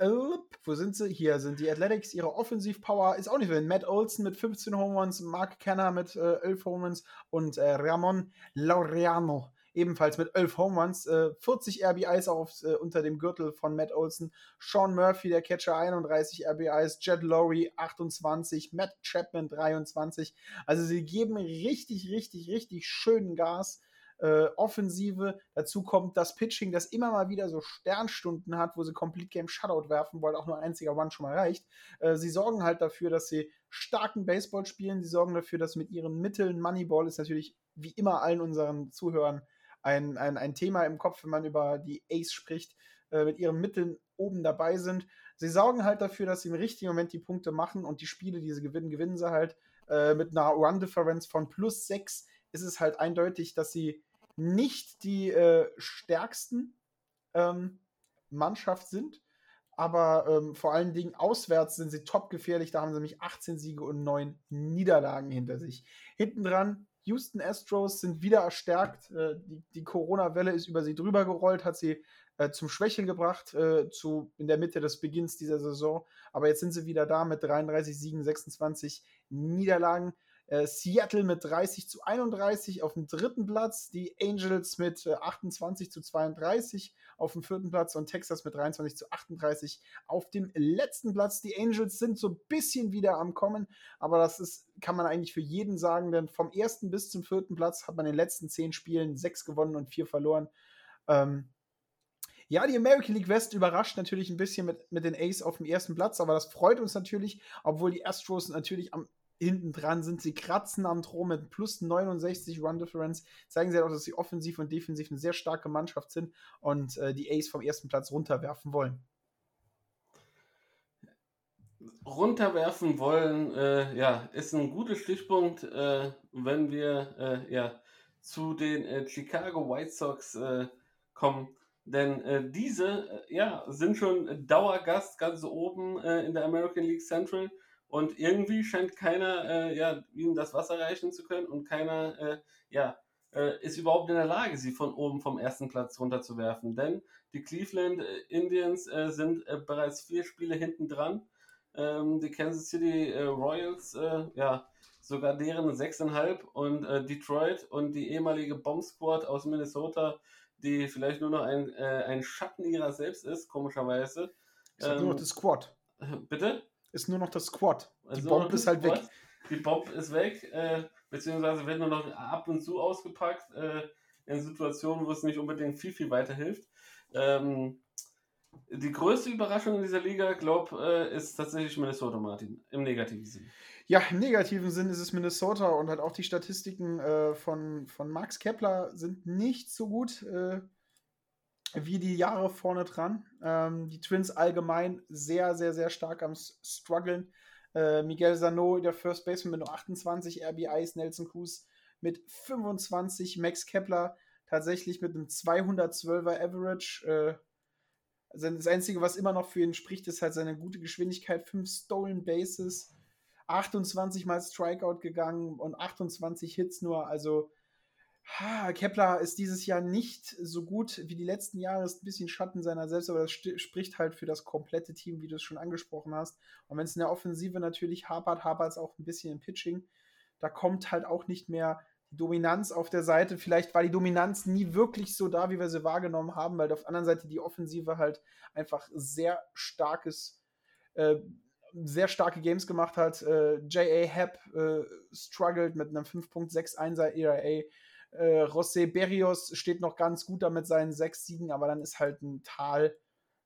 wo sind sie? Hier sind die Athletics. Ihre Offensivpower ist auch nicht viel. Matt Olson mit 15 Home Runs, Mark Kenner mit äh, 11 Home Runs und äh, Ramon Laureano ebenfalls mit 11 Home Runs. Äh, 40 RBIs auch äh, unter dem Gürtel von Matt Olson. Sean Murphy, der Catcher, 31 RBIs. Jed Lowry, 28. Matt Chapman, 23. Also sie geben richtig, richtig, richtig schönen Gas äh, Offensive. Dazu kommt das Pitching, das immer mal wieder so Sternstunden hat, wo sie Complete Game Shutout werfen, weil auch nur ein einziger One schon mal reicht. Äh, sie sorgen halt dafür, dass sie starken Baseball spielen. Sie sorgen dafür, dass mit ihren Mitteln, Moneyball ist natürlich wie immer allen unseren Zuhörern ein, ein, ein Thema im Kopf, wenn man über die Ace spricht, äh, mit ihren Mitteln oben dabei sind. Sie sorgen halt dafür, dass sie im richtigen Moment die Punkte machen und die Spiele, die sie gewinnen, gewinnen sie halt. Äh, mit einer Run-Difference von plus 6 ist es halt eindeutig, dass sie nicht die äh, stärksten ähm, Mannschaft sind, aber ähm, vor allen Dingen auswärts sind sie top gefährlich. Da haben sie nämlich 18 Siege und 9 Niederlagen hinter sich. Hinten dran, Houston Astros sind wieder erstärkt. Äh, die, die Corona-Welle ist über sie drüber gerollt, hat sie äh, zum Schwächeln gebracht, äh, zu, in der Mitte des Beginns dieser Saison. Aber jetzt sind sie wieder da mit 33 Siegen, 26 Niederlagen. Äh, Seattle mit 30 zu 31 auf dem dritten Platz, die Angels mit äh, 28 zu 32 auf dem vierten Platz und Texas mit 23 zu 38 auf dem letzten Platz. Die Angels sind so ein bisschen wieder am Kommen, aber das ist, kann man eigentlich für jeden sagen, denn vom ersten bis zum vierten Platz hat man in den letzten zehn Spielen sechs gewonnen und vier verloren. Ähm, ja, die American League West überrascht natürlich ein bisschen mit, mit den Ace auf dem ersten Platz, aber das freut uns natürlich, obwohl die Astros natürlich am hinten dran sind. Sie kratzen am Thron mit plus 69 Run Difference. Zeigen sie halt auch, dass sie offensiv und defensiv eine sehr starke Mannschaft sind und äh, die Ace vom ersten Platz runterwerfen wollen. Runterwerfen wollen, äh, ja, ist ein guter Stichpunkt, äh, wenn wir äh, ja, zu den äh, Chicago White Sox äh, kommen. Denn diese ja, sind schon Dauergast ganz oben in der American League Central und irgendwie scheint keiner äh, ja, ihnen das Wasser reichen zu können und keiner äh, ja, äh, ist überhaupt in der Lage, sie von oben vom ersten Platz runterzuwerfen. Denn die Cleveland äh, Indians äh, sind äh, bereits vier Spiele hinten dran. Ähm, die Kansas City Royals, ja, sogar deren sechseinhalb und Detroit und die ehemalige Bomb Squad aus Minnesota, die vielleicht nur noch ein, ein Schatten ihrer selbst ist, komischerweise. Sag ähm, nur noch ähm, das Squad. <laughs> Bitte? Ist nur noch das Squad. Also die Bomb ist halt weg. Die Bomb ist weg, äh, beziehungsweise wird nur noch ab und zu ausgepackt äh, in Situationen, wo es nicht unbedingt viel, viel weiterhilft. Ähm, die größte Überraschung in dieser Liga, glaube äh, ist tatsächlich Minnesota, Martin, im negativen Sinn. Ja, im negativen Sinn ist es Minnesota und halt auch die Statistiken äh, von, von Max Kepler sind nicht so gut. Äh, wie die Jahre vorne dran. Ähm, die Twins allgemein sehr, sehr, sehr stark am struggeln. Äh, Miguel Sano, der First Baseman mit nur 28 RBIs, Nelson Cruz mit 25, Max Kepler tatsächlich mit einem 212er Average. Äh, das Einzige, was immer noch für ihn spricht, ist halt seine gute Geschwindigkeit. 5 Stolen Bases, 28 mal Strikeout gegangen und 28 Hits nur. Also Kepler ist dieses Jahr nicht so gut wie die letzten Jahre, ist ein bisschen Schatten seiner selbst, aber das spricht halt für das komplette Team, wie du es schon angesprochen hast. Und wenn es in der Offensive natürlich hapert, hapert es auch ein bisschen im Pitching. Da kommt halt auch nicht mehr die Dominanz auf der Seite. Vielleicht war die Dominanz nie wirklich so da, wie wir sie wahrgenommen haben, weil auf der anderen Seite die Offensive halt einfach sehr starkes, äh, sehr starke Games gemacht hat. Äh, J.A. Happ äh, struggled mit einem 5.61er ERA. Äh, José Berrios steht noch ganz gut da mit seinen sechs Siegen, aber dann ist halt ein Tal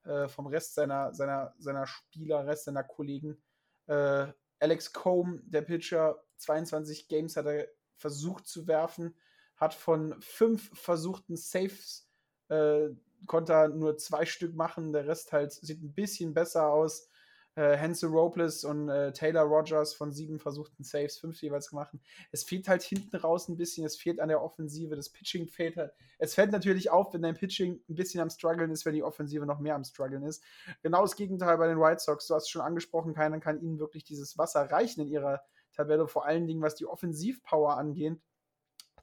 äh, vom Rest seiner, seiner, seiner Spieler, Rest seiner Kollegen. Äh, Alex Combe, der Pitcher, 22 Games hat er versucht zu werfen, hat von fünf versuchten Saves, äh, konnte er nur zwei Stück machen, der Rest halt sieht ein bisschen besser aus äh, Hansel Robles und äh, Taylor Rogers von sieben versuchten Saves, fünf jeweils gemacht. Es fehlt halt hinten raus ein bisschen, es fehlt an der Offensive, das Pitching fehlt halt. Es fällt natürlich auf, wenn dein Pitching ein bisschen am struggeln ist, wenn die Offensive noch mehr am struggeln ist. Genau das Gegenteil bei den White Sox, du hast es schon angesprochen, keiner kann ihnen wirklich dieses Wasser reichen in ihrer Tabelle, vor allen Dingen was die Offensivpower angeht,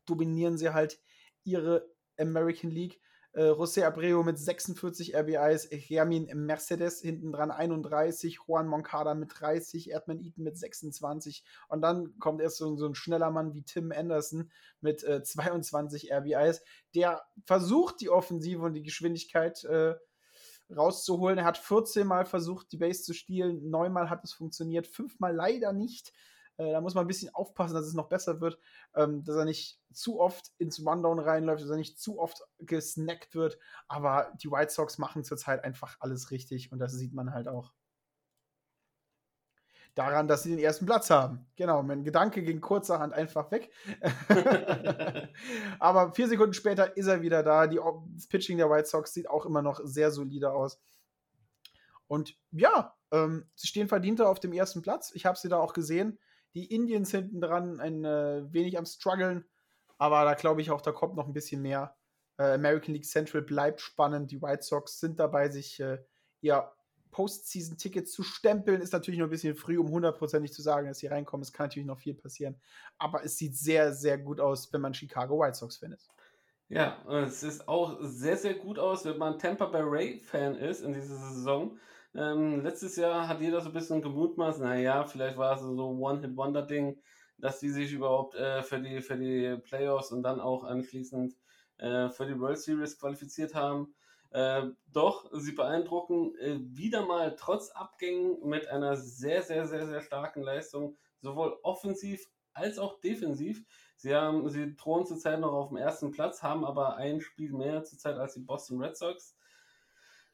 dominieren sie halt ihre American League äh, José Abreu mit 46 RBIs, Hermin Mercedes hinten dran 31, Juan Moncada mit 30, Erdman Eaton mit 26 und dann kommt erst so, so ein schneller Mann wie Tim Anderson mit äh, 22 RBIs, der versucht die Offensive und die Geschwindigkeit äh, rauszuholen. Er hat 14 Mal versucht, die Base zu stehlen, neunmal hat es funktioniert, fünfmal leider nicht. Äh, da muss man ein bisschen aufpassen, dass es noch besser wird, ähm, dass er nicht zu oft ins Rundown reinläuft, dass er nicht zu oft gesnackt wird. Aber die White Sox machen zurzeit einfach alles richtig und das sieht man halt auch daran, dass sie den ersten Platz haben. Genau, mein Gedanke ging kurzerhand einfach weg. <laughs> Aber vier Sekunden später ist er wieder da. Die, das Pitching der White Sox sieht auch immer noch sehr solide aus. Und ja, ähm, sie stehen verdienter auf dem ersten Platz. Ich habe sie da auch gesehen. Die Indians hinten dran ein äh, wenig am struggeln, aber da glaube ich auch, da kommt noch ein bisschen mehr. Äh, American League Central bleibt spannend. Die White Sox sind dabei, sich äh, ja Postseason-Ticket zu stempeln. Ist natürlich noch ein bisschen früh, um hundertprozentig zu sagen, dass sie reinkommen. Es kann natürlich noch viel passieren. Aber es sieht sehr, sehr gut aus, wenn man Chicago White Sox findet. Ja, es ist auch sehr, sehr gut aus, wenn man Tampa Bay Ray-Fan ist in dieser Saison. Ähm, letztes Jahr hat jeder so ein bisschen gemutmaßt, naja, vielleicht war es so ein One-Hit-Wonder-Ding, dass die sich überhaupt äh, für, die, für die Playoffs und dann auch anschließend äh, für die World Series qualifiziert haben. Äh, doch, sie beeindrucken äh, wieder mal trotz Abgängen mit einer sehr, sehr, sehr, sehr starken Leistung, sowohl offensiv als auch defensiv. Sie, haben, sie drohen zurzeit noch auf dem ersten Platz, haben aber ein Spiel mehr zurzeit als die Boston Red Sox.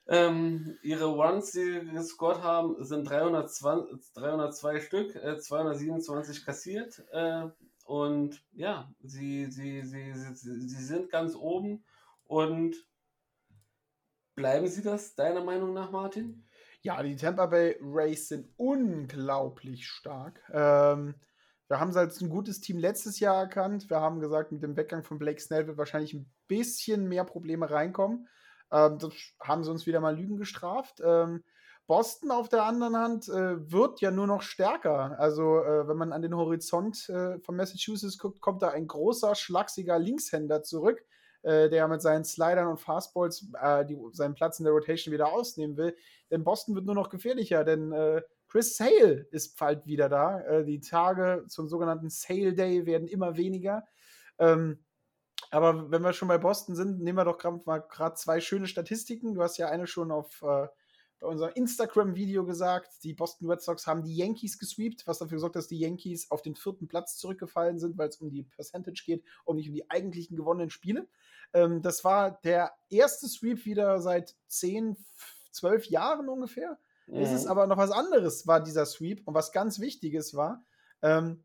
Ähm, ihre Runs, die sie gescored haben, sind 320, 302 Stück, äh, 227 kassiert. Äh, und ja, sie, sie, sie, sie, sie sind ganz oben und Bleiben sie das, deiner Meinung nach, Martin? Ja, die Tampa Bay Rays sind unglaublich stark. Ähm, wir haben sie als ein gutes Team letztes Jahr erkannt. Wir haben gesagt, mit dem Weggang von Blake Snell wird wahrscheinlich ein bisschen mehr Probleme reinkommen. Ähm, das haben sie uns wieder mal Lügen gestraft. Ähm, Boston auf der anderen Hand äh, wird ja nur noch stärker. Also, äh, wenn man an den Horizont äh, von Massachusetts guckt, kommt da ein großer, schlachsiger Linkshänder zurück äh, der mit seinen Slidern und Fastballs äh, die, seinen Platz in der Rotation wieder ausnehmen will. Denn Boston wird nur noch gefährlicher, denn äh, Chris Sale ist bald wieder da. Die Tage zum sogenannten Sale Day werden immer weniger. Ähm, aber wenn wir schon bei Boston sind, nehmen wir doch gerade zwei schöne Statistiken. Du hast ja eine schon auf äh, bei unserem Instagram-Video gesagt, die Boston Red Sox haben die Yankees gesweept, was dafür sorgt, dass die Yankees auf den vierten Platz zurückgefallen sind, weil es um die Percentage geht und nicht um die eigentlichen gewonnenen Spiele. Ähm, das war der erste Sweep wieder seit 10, 12 Jahren ungefähr. Mhm. Es ist aber noch was anderes, war dieser Sweep und was ganz Wichtiges war. Ähm,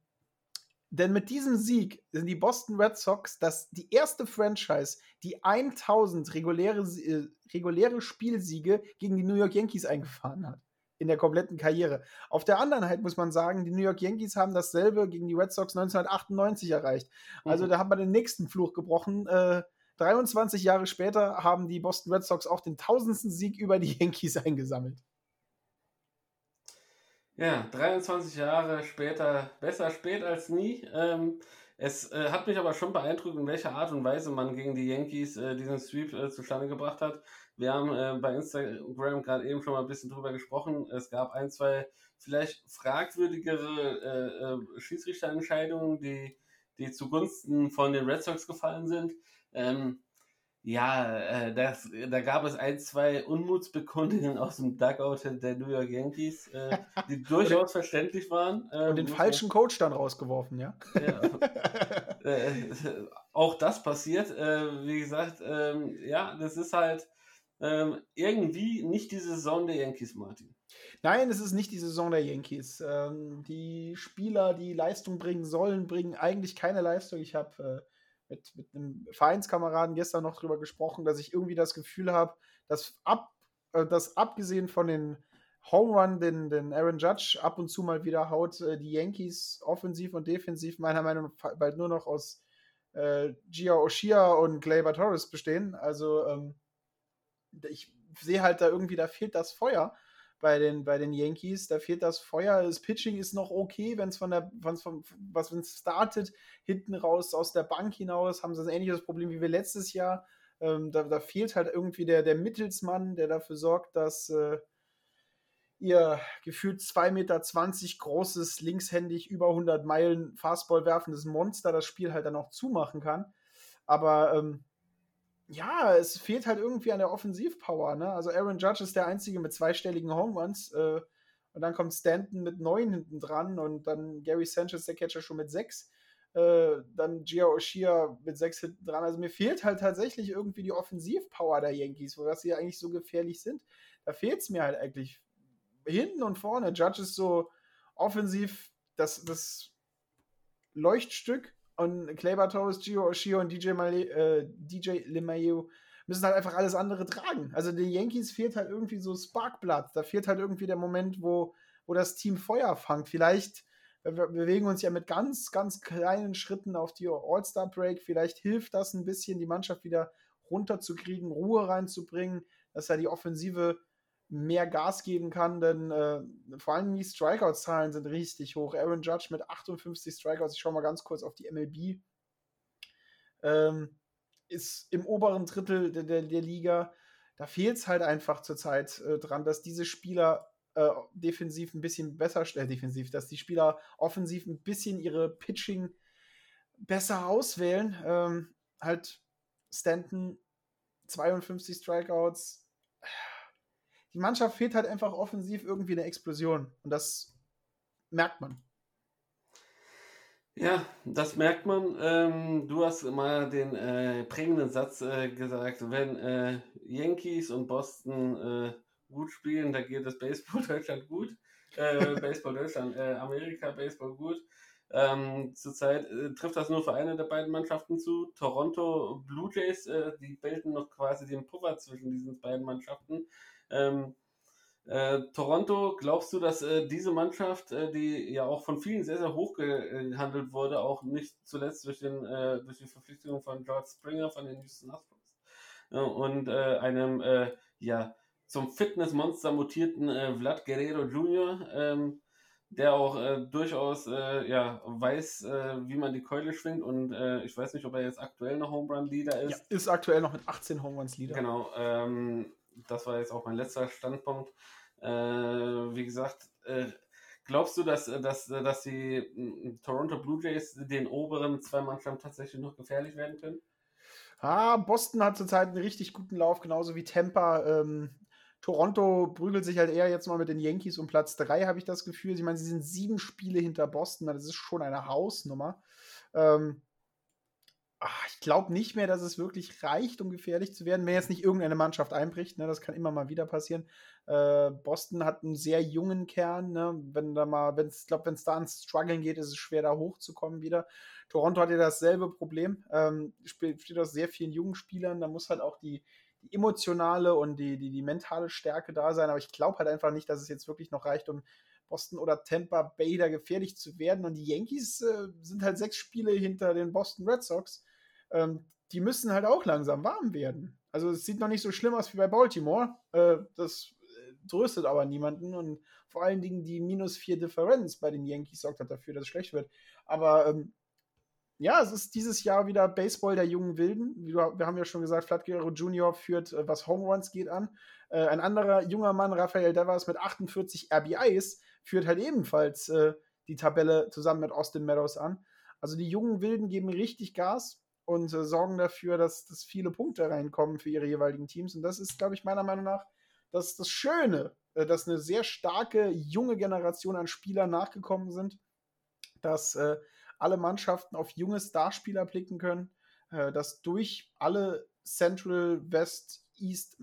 denn mit diesem Sieg sind die Boston Red Sox das, die erste Franchise, die 1000 reguläre, äh, reguläre Spielsiege gegen die New York Yankees eingefahren hat. In der kompletten Karriere. Auf der anderen Seite muss man sagen, die New York Yankees haben dasselbe gegen die Red Sox 1998 erreicht. Also mhm. da haben wir den nächsten Fluch gebrochen. Äh, 23 Jahre später haben die Boston Red Sox auch den tausendsten Sieg über die <laughs> Yankees eingesammelt. Ja, 23 Jahre später, besser spät als nie. Ähm, es äh, hat mich aber schon beeindruckt, in welcher Art und Weise man gegen die Yankees äh, diesen Sweep äh, zustande gebracht hat. Wir haben äh, bei Instagram gerade eben schon mal ein bisschen drüber gesprochen. Es gab ein, zwei vielleicht fragwürdigere äh, äh, Schiedsrichterentscheidungen, die, die zugunsten von den Red Sox gefallen sind. Ähm, ja, äh, das, da gab es ein, zwei Unmutsbekundungen aus dem Dugout der New York Yankees, äh, die <laughs> durchaus verständlich waren. Äh, und den falschen Coach dann rausgeworfen, ja? ja <laughs> äh, auch das passiert. Äh, wie gesagt, ähm, ja, das ist halt ähm, irgendwie nicht die Saison der Yankees, Martin. Nein, es ist nicht die Saison der Yankees. Ähm, die Spieler, die Leistung bringen sollen, bringen eigentlich keine Leistung. Ich habe äh, mit, mit einem Vereinskameraden gestern noch drüber gesprochen, dass ich irgendwie das Gefühl habe, dass, ab, äh, dass abgesehen von den Home Run, den, den Aaron Judge ab und zu mal wieder haut, äh, die Yankees offensiv und defensiv meiner Meinung nach bald nur noch aus äh, Gia Oshia und Gleyber Torres bestehen. Also ähm, ich sehe halt da irgendwie, da fehlt das Feuer bei den, bei den Yankees. Da fehlt das Feuer. Das Pitching ist noch okay, wenn es von der, wenn's von, was wenn startet, hinten raus aus der Bank hinaus, haben sie ein ähnliches Problem wie wir letztes Jahr. Ähm, da, da, fehlt halt irgendwie der, der Mittelsmann, der dafür sorgt, dass äh, ihr gefühlt 2,20 Meter großes, linkshändig, über 100 Meilen Fastball werfendes Monster das Spiel halt dann auch zumachen kann. Aber ähm, ja, es fehlt halt irgendwie an der Offensivpower. Ne? Also Aaron Judge ist der Einzige mit zweistelligen Home Runs. Äh, und dann kommt Stanton mit neun hinten dran und dann Gary Sanchez, der Catcher, schon mit sechs. Äh, dann Gio Oshia mit sechs hinten dran. Also mir fehlt halt tatsächlich irgendwie die Offensivpower der Yankees, wo das sie eigentlich so gefährlich sind. Da fehlt es mir halt eigentlich hinten und vorne. Judge ist so offensiv das, das Leuchtstück und Kleber Torres, Gio Oshio und DJ, Male, äh, DJ LeMayu müssen halt einfach alles andere tragen. Also den Yankees fehlt halt irgendwie so Sparkblood. Da fehlt halt irgendwie der Moment, wo, wo das Team Feuer fangt. Vielleicht, wir bewegen uns ja mit ganz, ganz kleinen Schritten auf die All-Star-Break. Vielleicht hilft das ein bisschen, die Mannschaft wieder runterzukriegen, Ruhe reinzubringen, dass ja die Offensive mehr Gas geben kann, denn äh, vor allem die Strikeout-Zahlen sind richtig hoch. Aaron Judge mit 58 Strikeouts, ich schaue mal ganz kurz auf die MLB, ähm, ist im oberen Drittel der, der, der Liga. Da fehlt es halt einfach zurzeit äh, dran, dass diese Spieler äh, defensiv ein bisschen besser, äh, defensiv, dass die Spieler offensiv ein bisschen ihre Pitching besser auswählen. Ähm, halt Stanton 52 Strikeouts, die Mannschaft fehlt halt einfach offensiv irgendwie eine Explosion. Und das merkt man. Ja, das merkt man. Ähm, du hast mal den äh, prägenden Satz äh, gesagt, wenn äh, Yankees und Boston äh, gut spielen, da geht das Baseball <laughs> Deutschland gut. Äh, Baseball Deutschland, äh, Amerika, Baseball gut. Ähm, zurzeit trifft das nur für eine der beiden Mannschaften zu. Toronto Blue Jays, die bilden noch quasi den Puffer zwischen diesen beiden Mannschaften. Ähm, äh, Toronto, glaubst du, dass äh, diese Mannschaft, äh, die ja auch von vielen sehr, sehr hoch gehandelt wurde, auch nicht zuletzt durch, den, äh, durch die Verpflichtung von George Springer von den Houston Astros und äh, einem äh, ja, zum Fitnessmonster mutierten Vlad Guerrero Jr., ähm, der auch durchaus ja, weiß, wie man die Keule schwingt und ich weiß nicht, ob er jetzt aktuell noch Home Run Leader ist. Ja, ist aktuell noch mit 18 Home Runs Leader. Genau. Ähm, das war jetzt auch mein letzter Standpunkt. Äh, wie gesagt, äh, glaubst du, dass, dass, dass die äh, Toronto Blue Jays den oberen zwei Mannschaften tatsächlich noch gefährlich werden können? Ah, Boston hat zurzeit einen richtig guten Lauf, genauso wie Tampa. Ähm, Toronto prügelt sich halt eher jetzt mal mit den Yankees um Platz 3, habe ich das Gefühl. Ich meine, sie sind sieben Spiele hinter Boston, das ist schon eine Hausnummer. Ähm, ach, ich glaube nicht mehr, dass es wirklich reicht, um gefährlich zu werden, wenn jetzt nicht irgendeine Mannschaft einbricht. Ne, das kann immer mal wieder passieren. Äh, Boston hat einen sehr jungen Kern. Ne, wenn da mal, wenn es, glaube, wenn es da ans Struggeln geht, ist es schwer, da hochzukommen wieder. Toronto hat ja dasselbe Problem. Ähm, besteht aus sehr vielen jungen Spielern. Da muss halt auch die, die emotionale und die, die, die mentale Stärke da sein. Aber ich glaube halt einfach nicht, dass es jetzt wirklich noch reicht, um Boston oder Tampa Bay da gefährlich zu werden. Und die Yankees äh, sind halt sechs Spiele hinter den Boston Red Sox ähm, die müssen halt auch langsam warm werden. Also es sieht noch nicht so schlimm aus wie bei Baltimore. Äh, das äh, tröstet aber niemanden und vor allen Dingen die minus vier Differenz bei den Yankees sorgt halt dafür, dass es schlecht wird. Aber ähm, ja, es ist dieses Jahr wieder Baseball der jungen Wilden. Wir haben ja schon gesagt, Vlad Guerrero Jr. führt, äh, was Home Runs geht, an. Äh, ein anderer junger Mann, Rafael Devers, mit 48 RBIs, führt halt ebenfalls äh, die Tabelle zusammen mit Austin Meadows an. Also die jungen Wilden geben richtig Gas und äh, sorgen dafür, dass, dass viele Punkte reinkommen für ihre jeweiligen Teams. Und das ist, glaube ich, meiner Meinung nach das, das Schöne, äh, dass eine sehr starke junge Generation an Spielern nachgekommen sind, dass äh, alle Mannschaften auf junge Starspieler blicken können, äh, dass durch alle Central, West, East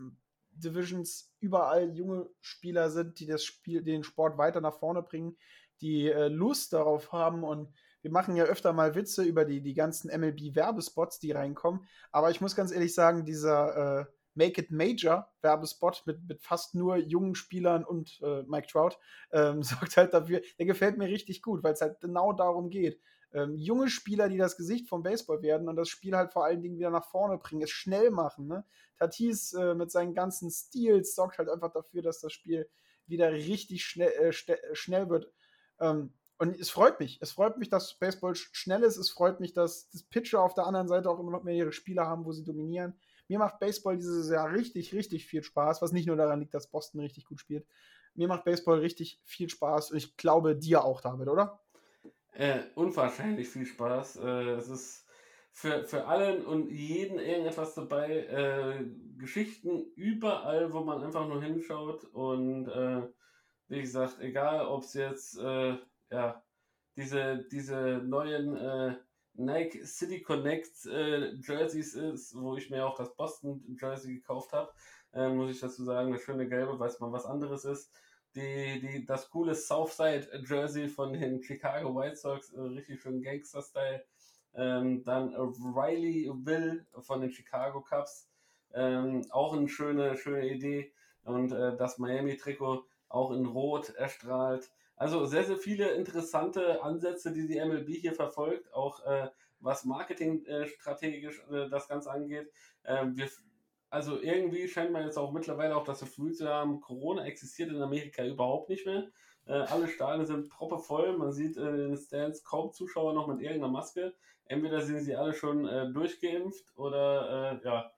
Divisions überall junge Spieler sind, die das Spiel, den Sport weiter nach vorne bringen, die äh, Lust darauf haben und wir machen ja öfter mal Witze über die, die ganzen MLB-Werbespots, die reinkommen. Aber ich muss ganz ehrlich sagen, dieser äh, Make It Major Werbespot mit, mit fast nur jungen Spielern und äh, Mike Trout ähm, <laughs> sorgt halt dafür, der gefällt mir richtig gut, weil es halt genau darum geht. Ähm, junge Spieler, die das Gesicht vom Baseball werden und das Spiel halt vor allen Dingen wieder nach vorne bringen, es schnell machen. Ne? Tatis äh, mit seinen ganzen Steals sorgt halt einfach dafür, dass das Spiel wieder richtig schnell, äh, schnell wird. Ähm, und es freut mich. Es freut mich, dass Baseball schnell ist. Es freut mich, dass das Pitcher auf der anderen Seite auch immer noch mehr ihre Spiele haben, wo sie dominieren. Mir macht Baseball dieses Jahr richtig, richtig viel Spaß, was nicht nur daran liegt, dass Boston richtig gut spielt. Mir macht Baseball richtig viel Spaß und ich glaube dir auch, David, oder? Äh, unwahrscheinlich viel Spaß. Äh, es ist für, für allen und jeden irgendetwas dabei. Äh, Geschichten überall, wo man einfach nur hinschaut. Und äh, wie gesagt, egal ob es jetzt äh, ja, diese, diese neuen äh, Nike City Connect äh, Jerseys ist, wo ich mir auch das Boston Jersey gekauft habe, äh, muss ich dazu sagen, das schöne Gelbe, weil es mal was anderes ist. Die, die, das coole Southside Jersey von den Chicago White Sox, äh, richtig schön Gangster-Style. Ähm, dann Riley Will von den Chicago Cubs, ähm, auch eine schöne, schöne Idee. Und äh, das Miami-Trikot auch in Rot erstrahlt. Also sehr, sehr viele interessante Ansätze, die die MLB hier verfolgt, auch äh, was marketingstrategisch äh, das Ganze angeht. Äh, wir also irgendwie scheint man jetzt auch mittlerweile auch das Gefühl zu haben, Corona existiert in Amerika überhaupt nicht mehr. Äh, alle Stadien sind proppevoll, man sieht in den Stands kaum Zuschauer noch mit irgendeiner Maske. Entweder sind sie alle schon äh, durchgeimpft oder äh, ja,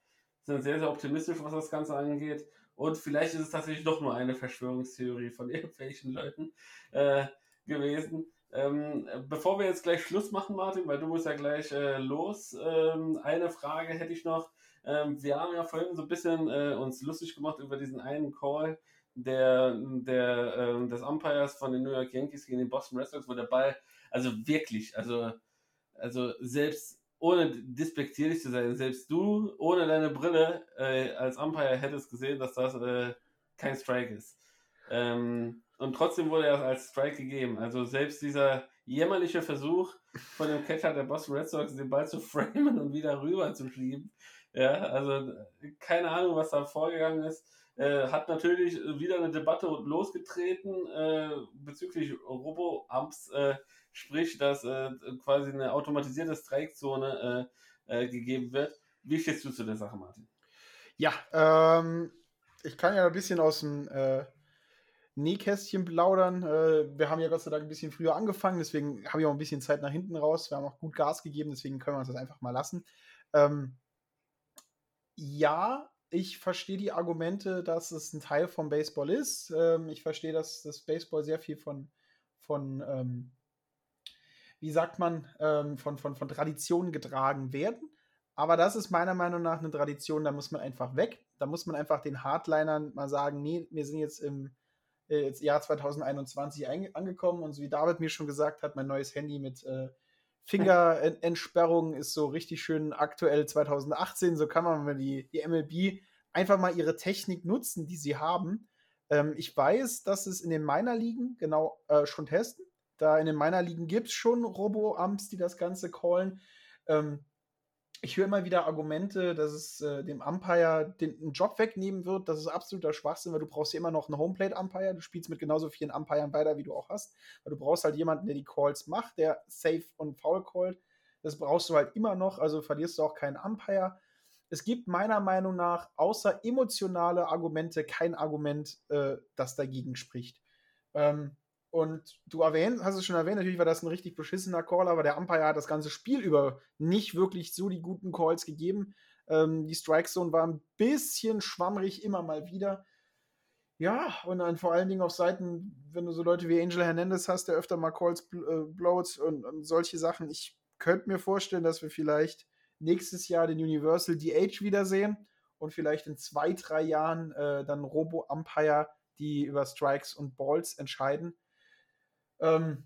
sind sehr, sehr optimistisch, was das Ganze angeht. Und vielleicht ist es tatsächlich doch nur eine Verschwörungstheorie von <laughs> irgendwelchen Leuten äh, gewesen. Ähm, bevor wir jetzt gleich Schluss machen, Martin, weil du musst ja gleich äh, los, ähm, eine Frage hätte ich noch. Ähm, wir haben ja vorhin so ein bisschen äh, uns lustig gemacht über diesen einen Call der, der, äh, des Umpires von den New York Yankees gegen den Boston Red Sox, wo der Ball, also wirklich, also, also selbst ohne despektierlich zu sein, selbst du ohne deine Brille äh, als Umpire hättest gesehen, dass das äh, kein Strike ist. Ähm, und trotzdem wurde er als Strike gegeben. Also selbst dieser jämmerliche Versuch von dem Catcher der Boston Red Sox, den Ball zu <laughs> framen und wieder rüber zu schieben. Ja, also keine Ahnung, was da vorgegangen ist. Äh, hat natürlich wieder eine Debatte losgetreten äh, bezüglich Robo-Amps, äh, sprich, dass äh, quasi eine automatisierte Streikezone äh, äh, gegeben wird. Wie stehst du zu der Sache, Martin? Ja, ähm, ich kann ja ein bisschen aus dem Nähkästchen plaudern. Äh, wir haben ja Gott sei Dank ein bisschen früher angefangen, deswegen habe ich auch ein bisschen Zeit nach hinten raus. Wir haben auch gut Gas gegeben, deswegen können wir uns das einfach mal lassen. Ähm, ja, ich verstehe die Argumente, dass es ein Teil vom Baseball ist. Ähm, ich verstehe, dass das Baseball sehr viel von, von ähm, wie sagt man, ähm, von, von, von Traditionen getragen werden. Aber das ist meiner Meinung nach eine Tradition, da muss man einfach weg. Da muss man einfach den Hardlinern mal sagen, nee, wir sind jetzt im äh, Jahr 2021 angekommen und so wie David mir schon gesagt hat, mein neues Handy mit äh, Fingerentsperrung ist so richtig schön aktuell 2018. So kann man, die, die MLB einfach mal ihre Technik nutzen, die sie haben. Ähm, ich weiß, dass es in den Minor-Ligen genau äh, schon testen. Da in den Minor-Ligen gibt es schon Robo-Amps, die das Ganze callen. Ähm, ich höre immer wieder Argumente, dass es äh, dem Umpire den, den, Job wegnehmen wird. Das ist absoluter Schwachsinn, weil du brauchst ja immer noch einen Homeplate-Umpire. Du spielst mit genauso vielen Umpiren weiter, wie du auch hast. Weil du brauchst halt jemanden, der die Calls macht, der safe und foul callt. Das brauchst du halt immer noch, also verlierst du auch keinen Umpire. Es gibt meiner Meinung nach außer emotionale Argumente kein Argument, äh, das dagegen spricht. Ähm, und du erwähnt, hast es schon erwähnt, natürlich war das ein richtig beschissener Call, aber der Umpire hat das ganze Spiel über nicht wirklich so die guten Calls gegeben. Ähm, die Strike Zone war ein bisschen schwammrig, immer mal wieder. Ja, und dann vor allen Dingen auf Seiten, wenn du so Leute wie Angel Hernandez hast, der öfter mal Calls äh, blowt und, und, solche Sachen. Ich könnte mir vorstellen, dass wir vielleicht nächstes Jahr den Universal DH wiedersehen und vielleicht in zwei, drei Jahren äh, dann Robo-Umpire, die über Strikes und Balls entscheiden. Ähm,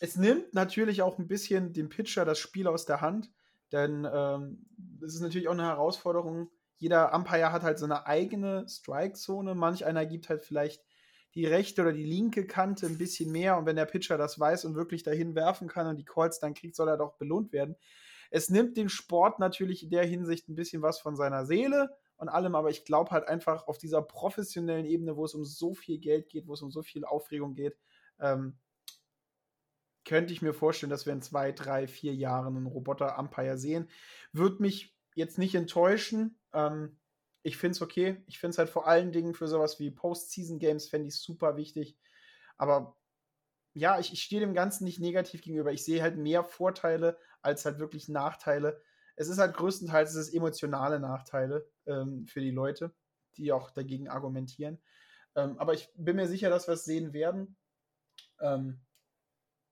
es nimmt natürlich auch ein bisschen dem Pitcher das Spiel aus der Hand, denn ähm, es ist natürlich auch eine Herausforderung. Jeder Umpire hat halt so eine eigene Strike-Zone. Manch einer gibt halt vielleicht die rechte oder die linke Kante ein bisschen mehr. Und wenn der Pitcher das weiß und wirklich dahin werfen kann und die Calls dann kriegt, soll er doch belohnt werden. Es nimmt den Sport natürlich in der Hinsicht ein bisschen was von seiner Seele und allem, aber ich glaube halt einfach auf dieser professionellen Ebene, wo es um so viel Geld geht, wo es um so viel Aufregung geht, ähm, könnte ich mir vorstellen, dass wir in zwei, drei, vier Jahren einen Roboter-Umpire sehen. Würde mich jetzt nicht enttäuschen. Ähm, ich finde es okay. Ich finde es halt vor allen Dingen für sowas wie Post-Season-Games fände ich super wichtig. Aber ja, ich, ich stehe dem Ganzen nicht negativ gegenüber. Ich sehe halt mehr Vorteile als halt wirklich Nachteile es ist halt größtenteils es emotionale Nachteile ähm, für die Leute, die auch dagegen argumentieren. Ähm, aber ich bin mir sicher, dass wir es sehen werden. Ähm,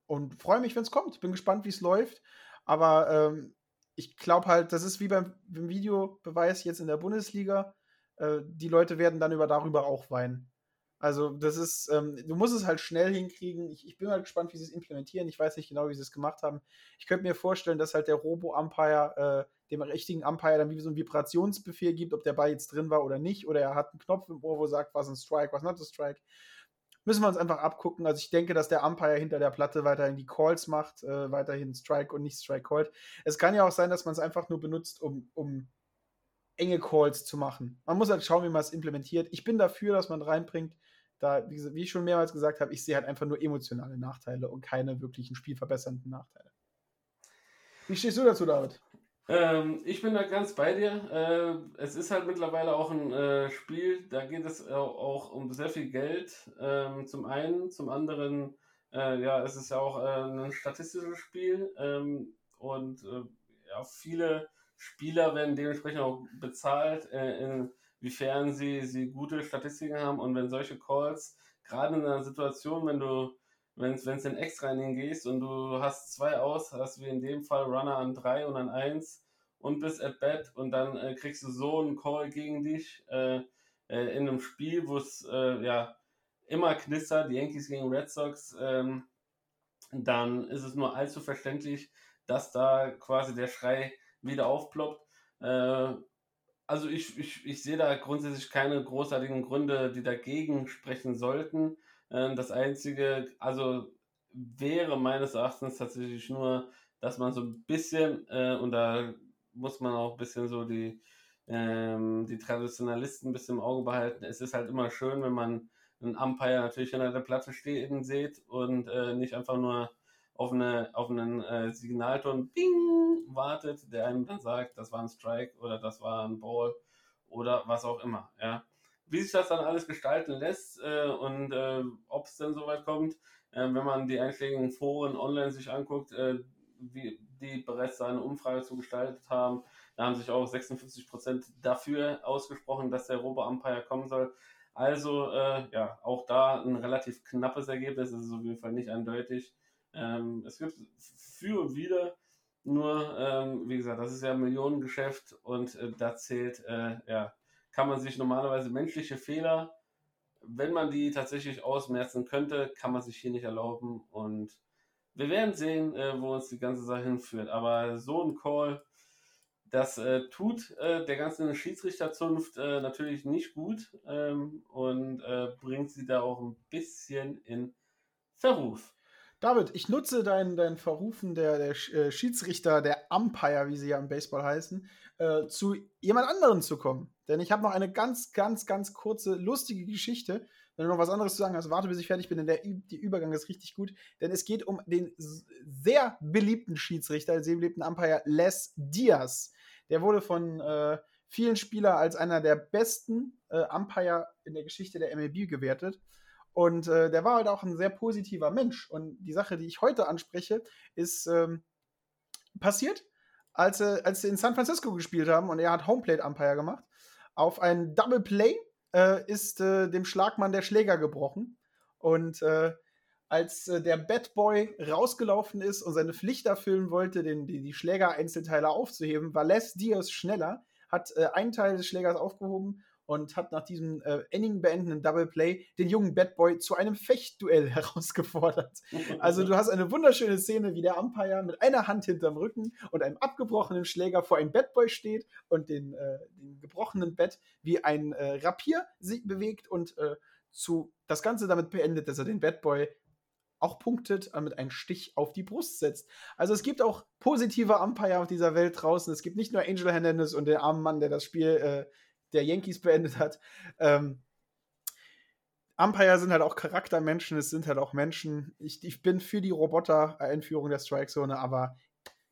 und freue mich, wenn es kommt. Bin gespannt, wie es läuft. Aber ähm, ich glaube halt, das ist wie beim, beim Videobeweis jetzt in der Bundesliga. Äh, die Leute werden dann über darüber auch weinen. Also, das ist, ähm, du musst es halt schnell hinkriegen. Ich, ich bin mal gespannt, wie sie es implementieren. Ich weiß nicht genau, wie sie es gemacht haben. Ich könnte mir vorstellen, dass halt der Robo-Umpire äh, dem richtigen Umpire dann wie so einen Vibrationsbefehl gibt, ob der Ball jetzt drin war oder nicht. Oder er hat einen Knopf im Ohr, wo er sagt, was ein Strike, was not a Strike. Müssen wir uns einfach abgucken. Also, ich denke, dass der Umpire hinter der Platte weiterhin die Calls macht, äh, weiterhin Strike und nicht Strike callt. Es kann ja auch sein, dass man es einfach nur benutzt, um, um enge Calls zu machen. Man muss halt schauen, wie man es implementiert. Ich bin dafür, dass man reinbringt, da, wie ich schon mehrmals gesagt habe, ich sehe halt einfach nur emotionale Nachteile und keine wirklichen spielverbessernden Nachteile. Wie stehst du dazu, David? Ähm, ich bin da ganz bei dir. Äh, es ist halt mittlerweile auch ein äh, Spiel, da geht es auch um sehr viel Geld. Ähm, zum einen, zum anderen, äh, ja, es ist ja auch äh, ein statistisches Spiel ähm, und äh, ja, viele Spieler werden dementsprechend auch bezahlt, äh, inwiefern sie, sie gute Statistiken haben und wenn solche Calls, gerade in einer Situation, wenn du wenn es in extra in gehst und du hast zwei aus, hast wie in dem Fall Runner an drei und an eins und bist at bat und dann äh, kriegst du so einen Call gegen dich äh, äh, in einem Spiel, wo es äh, ja immer knistert, die Yankees gegen Red Sox, ähm, dann ist es nur allzu verständlich, dass da quasi der Schrei wieder aufploppt. Äh, also ich, ich, ich sehe da grundsätzlich keine großartigen Gründe, die dagegen sprechen sollten. Ähm, das Einzige, also wäre meines Erachtens tatsächlich nur, dass man so ein bisschen, äh, und da muss man auch ein bisschen so die, ähm, die Traditionalisten ein bisschen im Auge behalten. Es ist halt immer schön, wenn man einen Umpire natürlich hinter der Platte stehen sieht und äh, nicht einfach nur auf, eine, auf einen äh, Signalton Bing wartet, der einem dann sagt, das war ein Strike oder das war ein Ball oder was auch immer. Ja wie sich das dann alles gestalten lässt äh, und äh, ob es denn soweit kommt, äh, wenn man die einschlägigen Foren online sich anguckt, äh, wie die bereits eine Umfrage zu gestaltet haben, da haben sich auch 56 Prozent dafür ausgesprochen, dass der Robo-Umpire kommen soll. Also äh, ja, auch da ein relativ knappes Ergebnis, es ist auf jeden Fall nicht eindeutig. Ähm, es gibt für und wieder, nur ähm, wie gesagt, das ist ja ein Millionengeschäft und äh, da zählt ja kann man sich normalerweise menschliche Fehler, wenn man die tatsächlich ausmerzen könnte, kann man sich hier nicht erlauben. Und wir werden sehen, äh, wo uns die ganze Sache hinführt. Aber so ein Call, das äh, tut äh, der ganzen Schiedsrichterzunft äh, natürlich nicht gut ähm, und äh, bringt sie da auch ein bisschen in Verruf. David, ich nutze dein, dein Verrufen der, der äh, Schiedsrichter, der Umpire, wie sie ja im Baseball heißen, äh, zu jemand anderen zu kommen. Denn ich habe noch eine ganz, ganz, ganz kurze, lustige Geschichte. Wenn du noch was anderes zu sagen hast, warte, bis ich fertig bin, denn der, der Übergang ist richtig gut. Denn es geht um den sehr beliebten Schiedsrichter, den sehr beliebten Umpire Les Diaz. Der wurde von äh, vielen Spielern als einer der besten äh, Umpire in der Geschichte der MLB gewertet. Und äh, der war halt auch ein sehr positiver Mensch. Und die Sache, die ich heute anspreche, ist ähm, passiert, als, äh, als sie in San Francisco gespielt haben und er hat Homeplate Umpire gemacht. Auf ein Double Play äh, ist äh, dem Schlagmann der Schläger gebrochen. Und äh, als äh, der Bad Boy rausgelaufen ist und seine Pflicht erfüllen wollte, den, die, die Schläger-Einzelteile aufzuheben, war Les Diaz schneller, hat einen Teil des Schlägers aufgehoben und hat nach diesem äh, Inning beendenden Double Play den jungen Bad Boy zu einem Fechtduell <laughs> herausgefordert. <laughs> Also du hast eine wunderschöne Szene, wie der Umpire mit einer Hand hinterm Rücken und einem abgebrochenen Schläger vor einem Bad Boy steht und den, äh, den gebrochenen Bett wie ein äh, Rapier sich bewegt und äh, zu, das Ganze damit beendet, dass er den Bad Boy auch punktet, mit einem Stich auf die Brust setzt. Also es gibt auch positive Umpire auf dieser Welt draußen. Es gibt nicht nur Angel Hernandez und den armen Mann, der das Spiel äh, der Yankees beendet hat. Ähm, Umpire sind halt auch Charaktermenschen, es sind halt auch Menschen. Ich, ich bin für die Roboter-Einführung der Strike-Zone, aber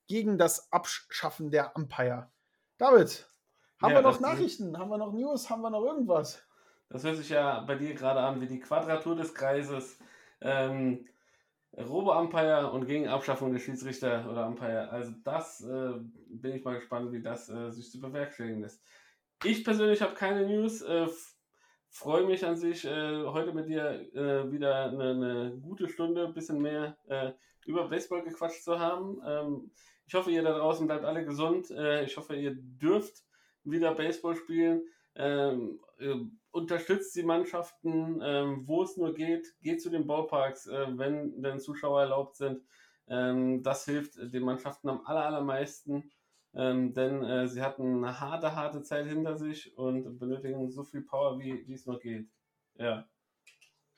gegen das Abschaffen der Umpire. David, haben ja, wir noch Nachrichten? Haben wir noch News? Haben wir noch irgendwas? Das hört sich ja bei dir gerade an wie die Quadratur des Kreises. Ähm, Robo-Umpire und gegen Abschaffung der Schiedsrichter oder Umpire. Also das äh, bin ich mal gespannt, wie das äh, sich zu bewerkstelligen lässt. Ich persönlich habe keine News. Äh, Freue mich an sich, äh, heute mit dir äh, wieder eine, eine, gute Stunde, ein bisschen mehr äh, über Baseball gequatscht zu haben. Ähm, ich hoffe, ihr da draußen bleibt alle gesund. Äh, ich hoffe, ihr dürft wieder Baseball spielen. Ähm, unterstützt die Mannschaften, ähm, wo es nur geht. Geht zu den Ballparks, äh, wenn denn Zuschauer erlaubt sind. Ähm, das hilft den Mannschaften am aller, allermeisten ähm, denn äh, sie hatten eine harte, harte Zeit hinter sich und benötigen so viel Power, wie, es nur geht. Ja.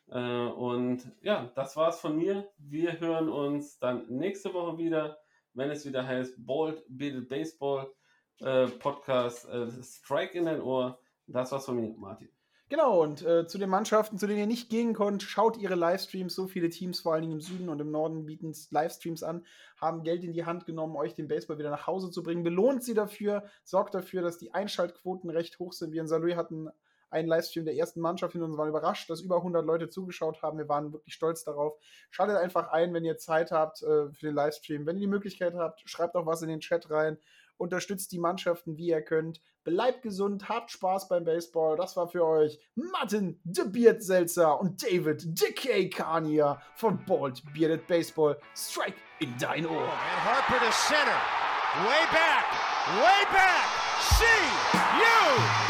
Äh, und ja, das war's von mir. Wir hören uns dann nächste Woche wieder, wenn es wieder heißt Bald Beated Baseball äh, Podcast äh, Strike in dein Ohr. Das war's von mir, Martin. Genau, und äh, zu den Mannschaften, zu denen ihr nicht gehen könnt, schaut ihre Livestreams. So viele Teams, vor allen Dingen im Süden und im Norden, bieten Livestreams an, haben Geld in die Hand genommen, euch den Baseball wieder nach Hause zu bringen. Belohnt sie dafür, sorgt dafür, dass die Einschaltquoten recht hoch sind. Wir in Saarlouis hatten einen Livestream der ersten Mannschaft hin und waren überrascht, dass über 100 Leute zugeschaut haben. Wir waren wirklich stolz darauf. Schaltet einfach ein, wenn ihr Zeit habt äh, für den Livestream. Wenn ihr die Möglichkeit habt, schreibt auch was in den Chat rein unterstützt die Mannschaften, wie ihr könnt. Bleibt gesund, habt Spaß beim Baseball. Das war für euch Martin de Beard Seltzer und David Decay Kania von Bald Bearded Baseball. Strike in dein Ohr. And Harper to center. Way back. Way back. See you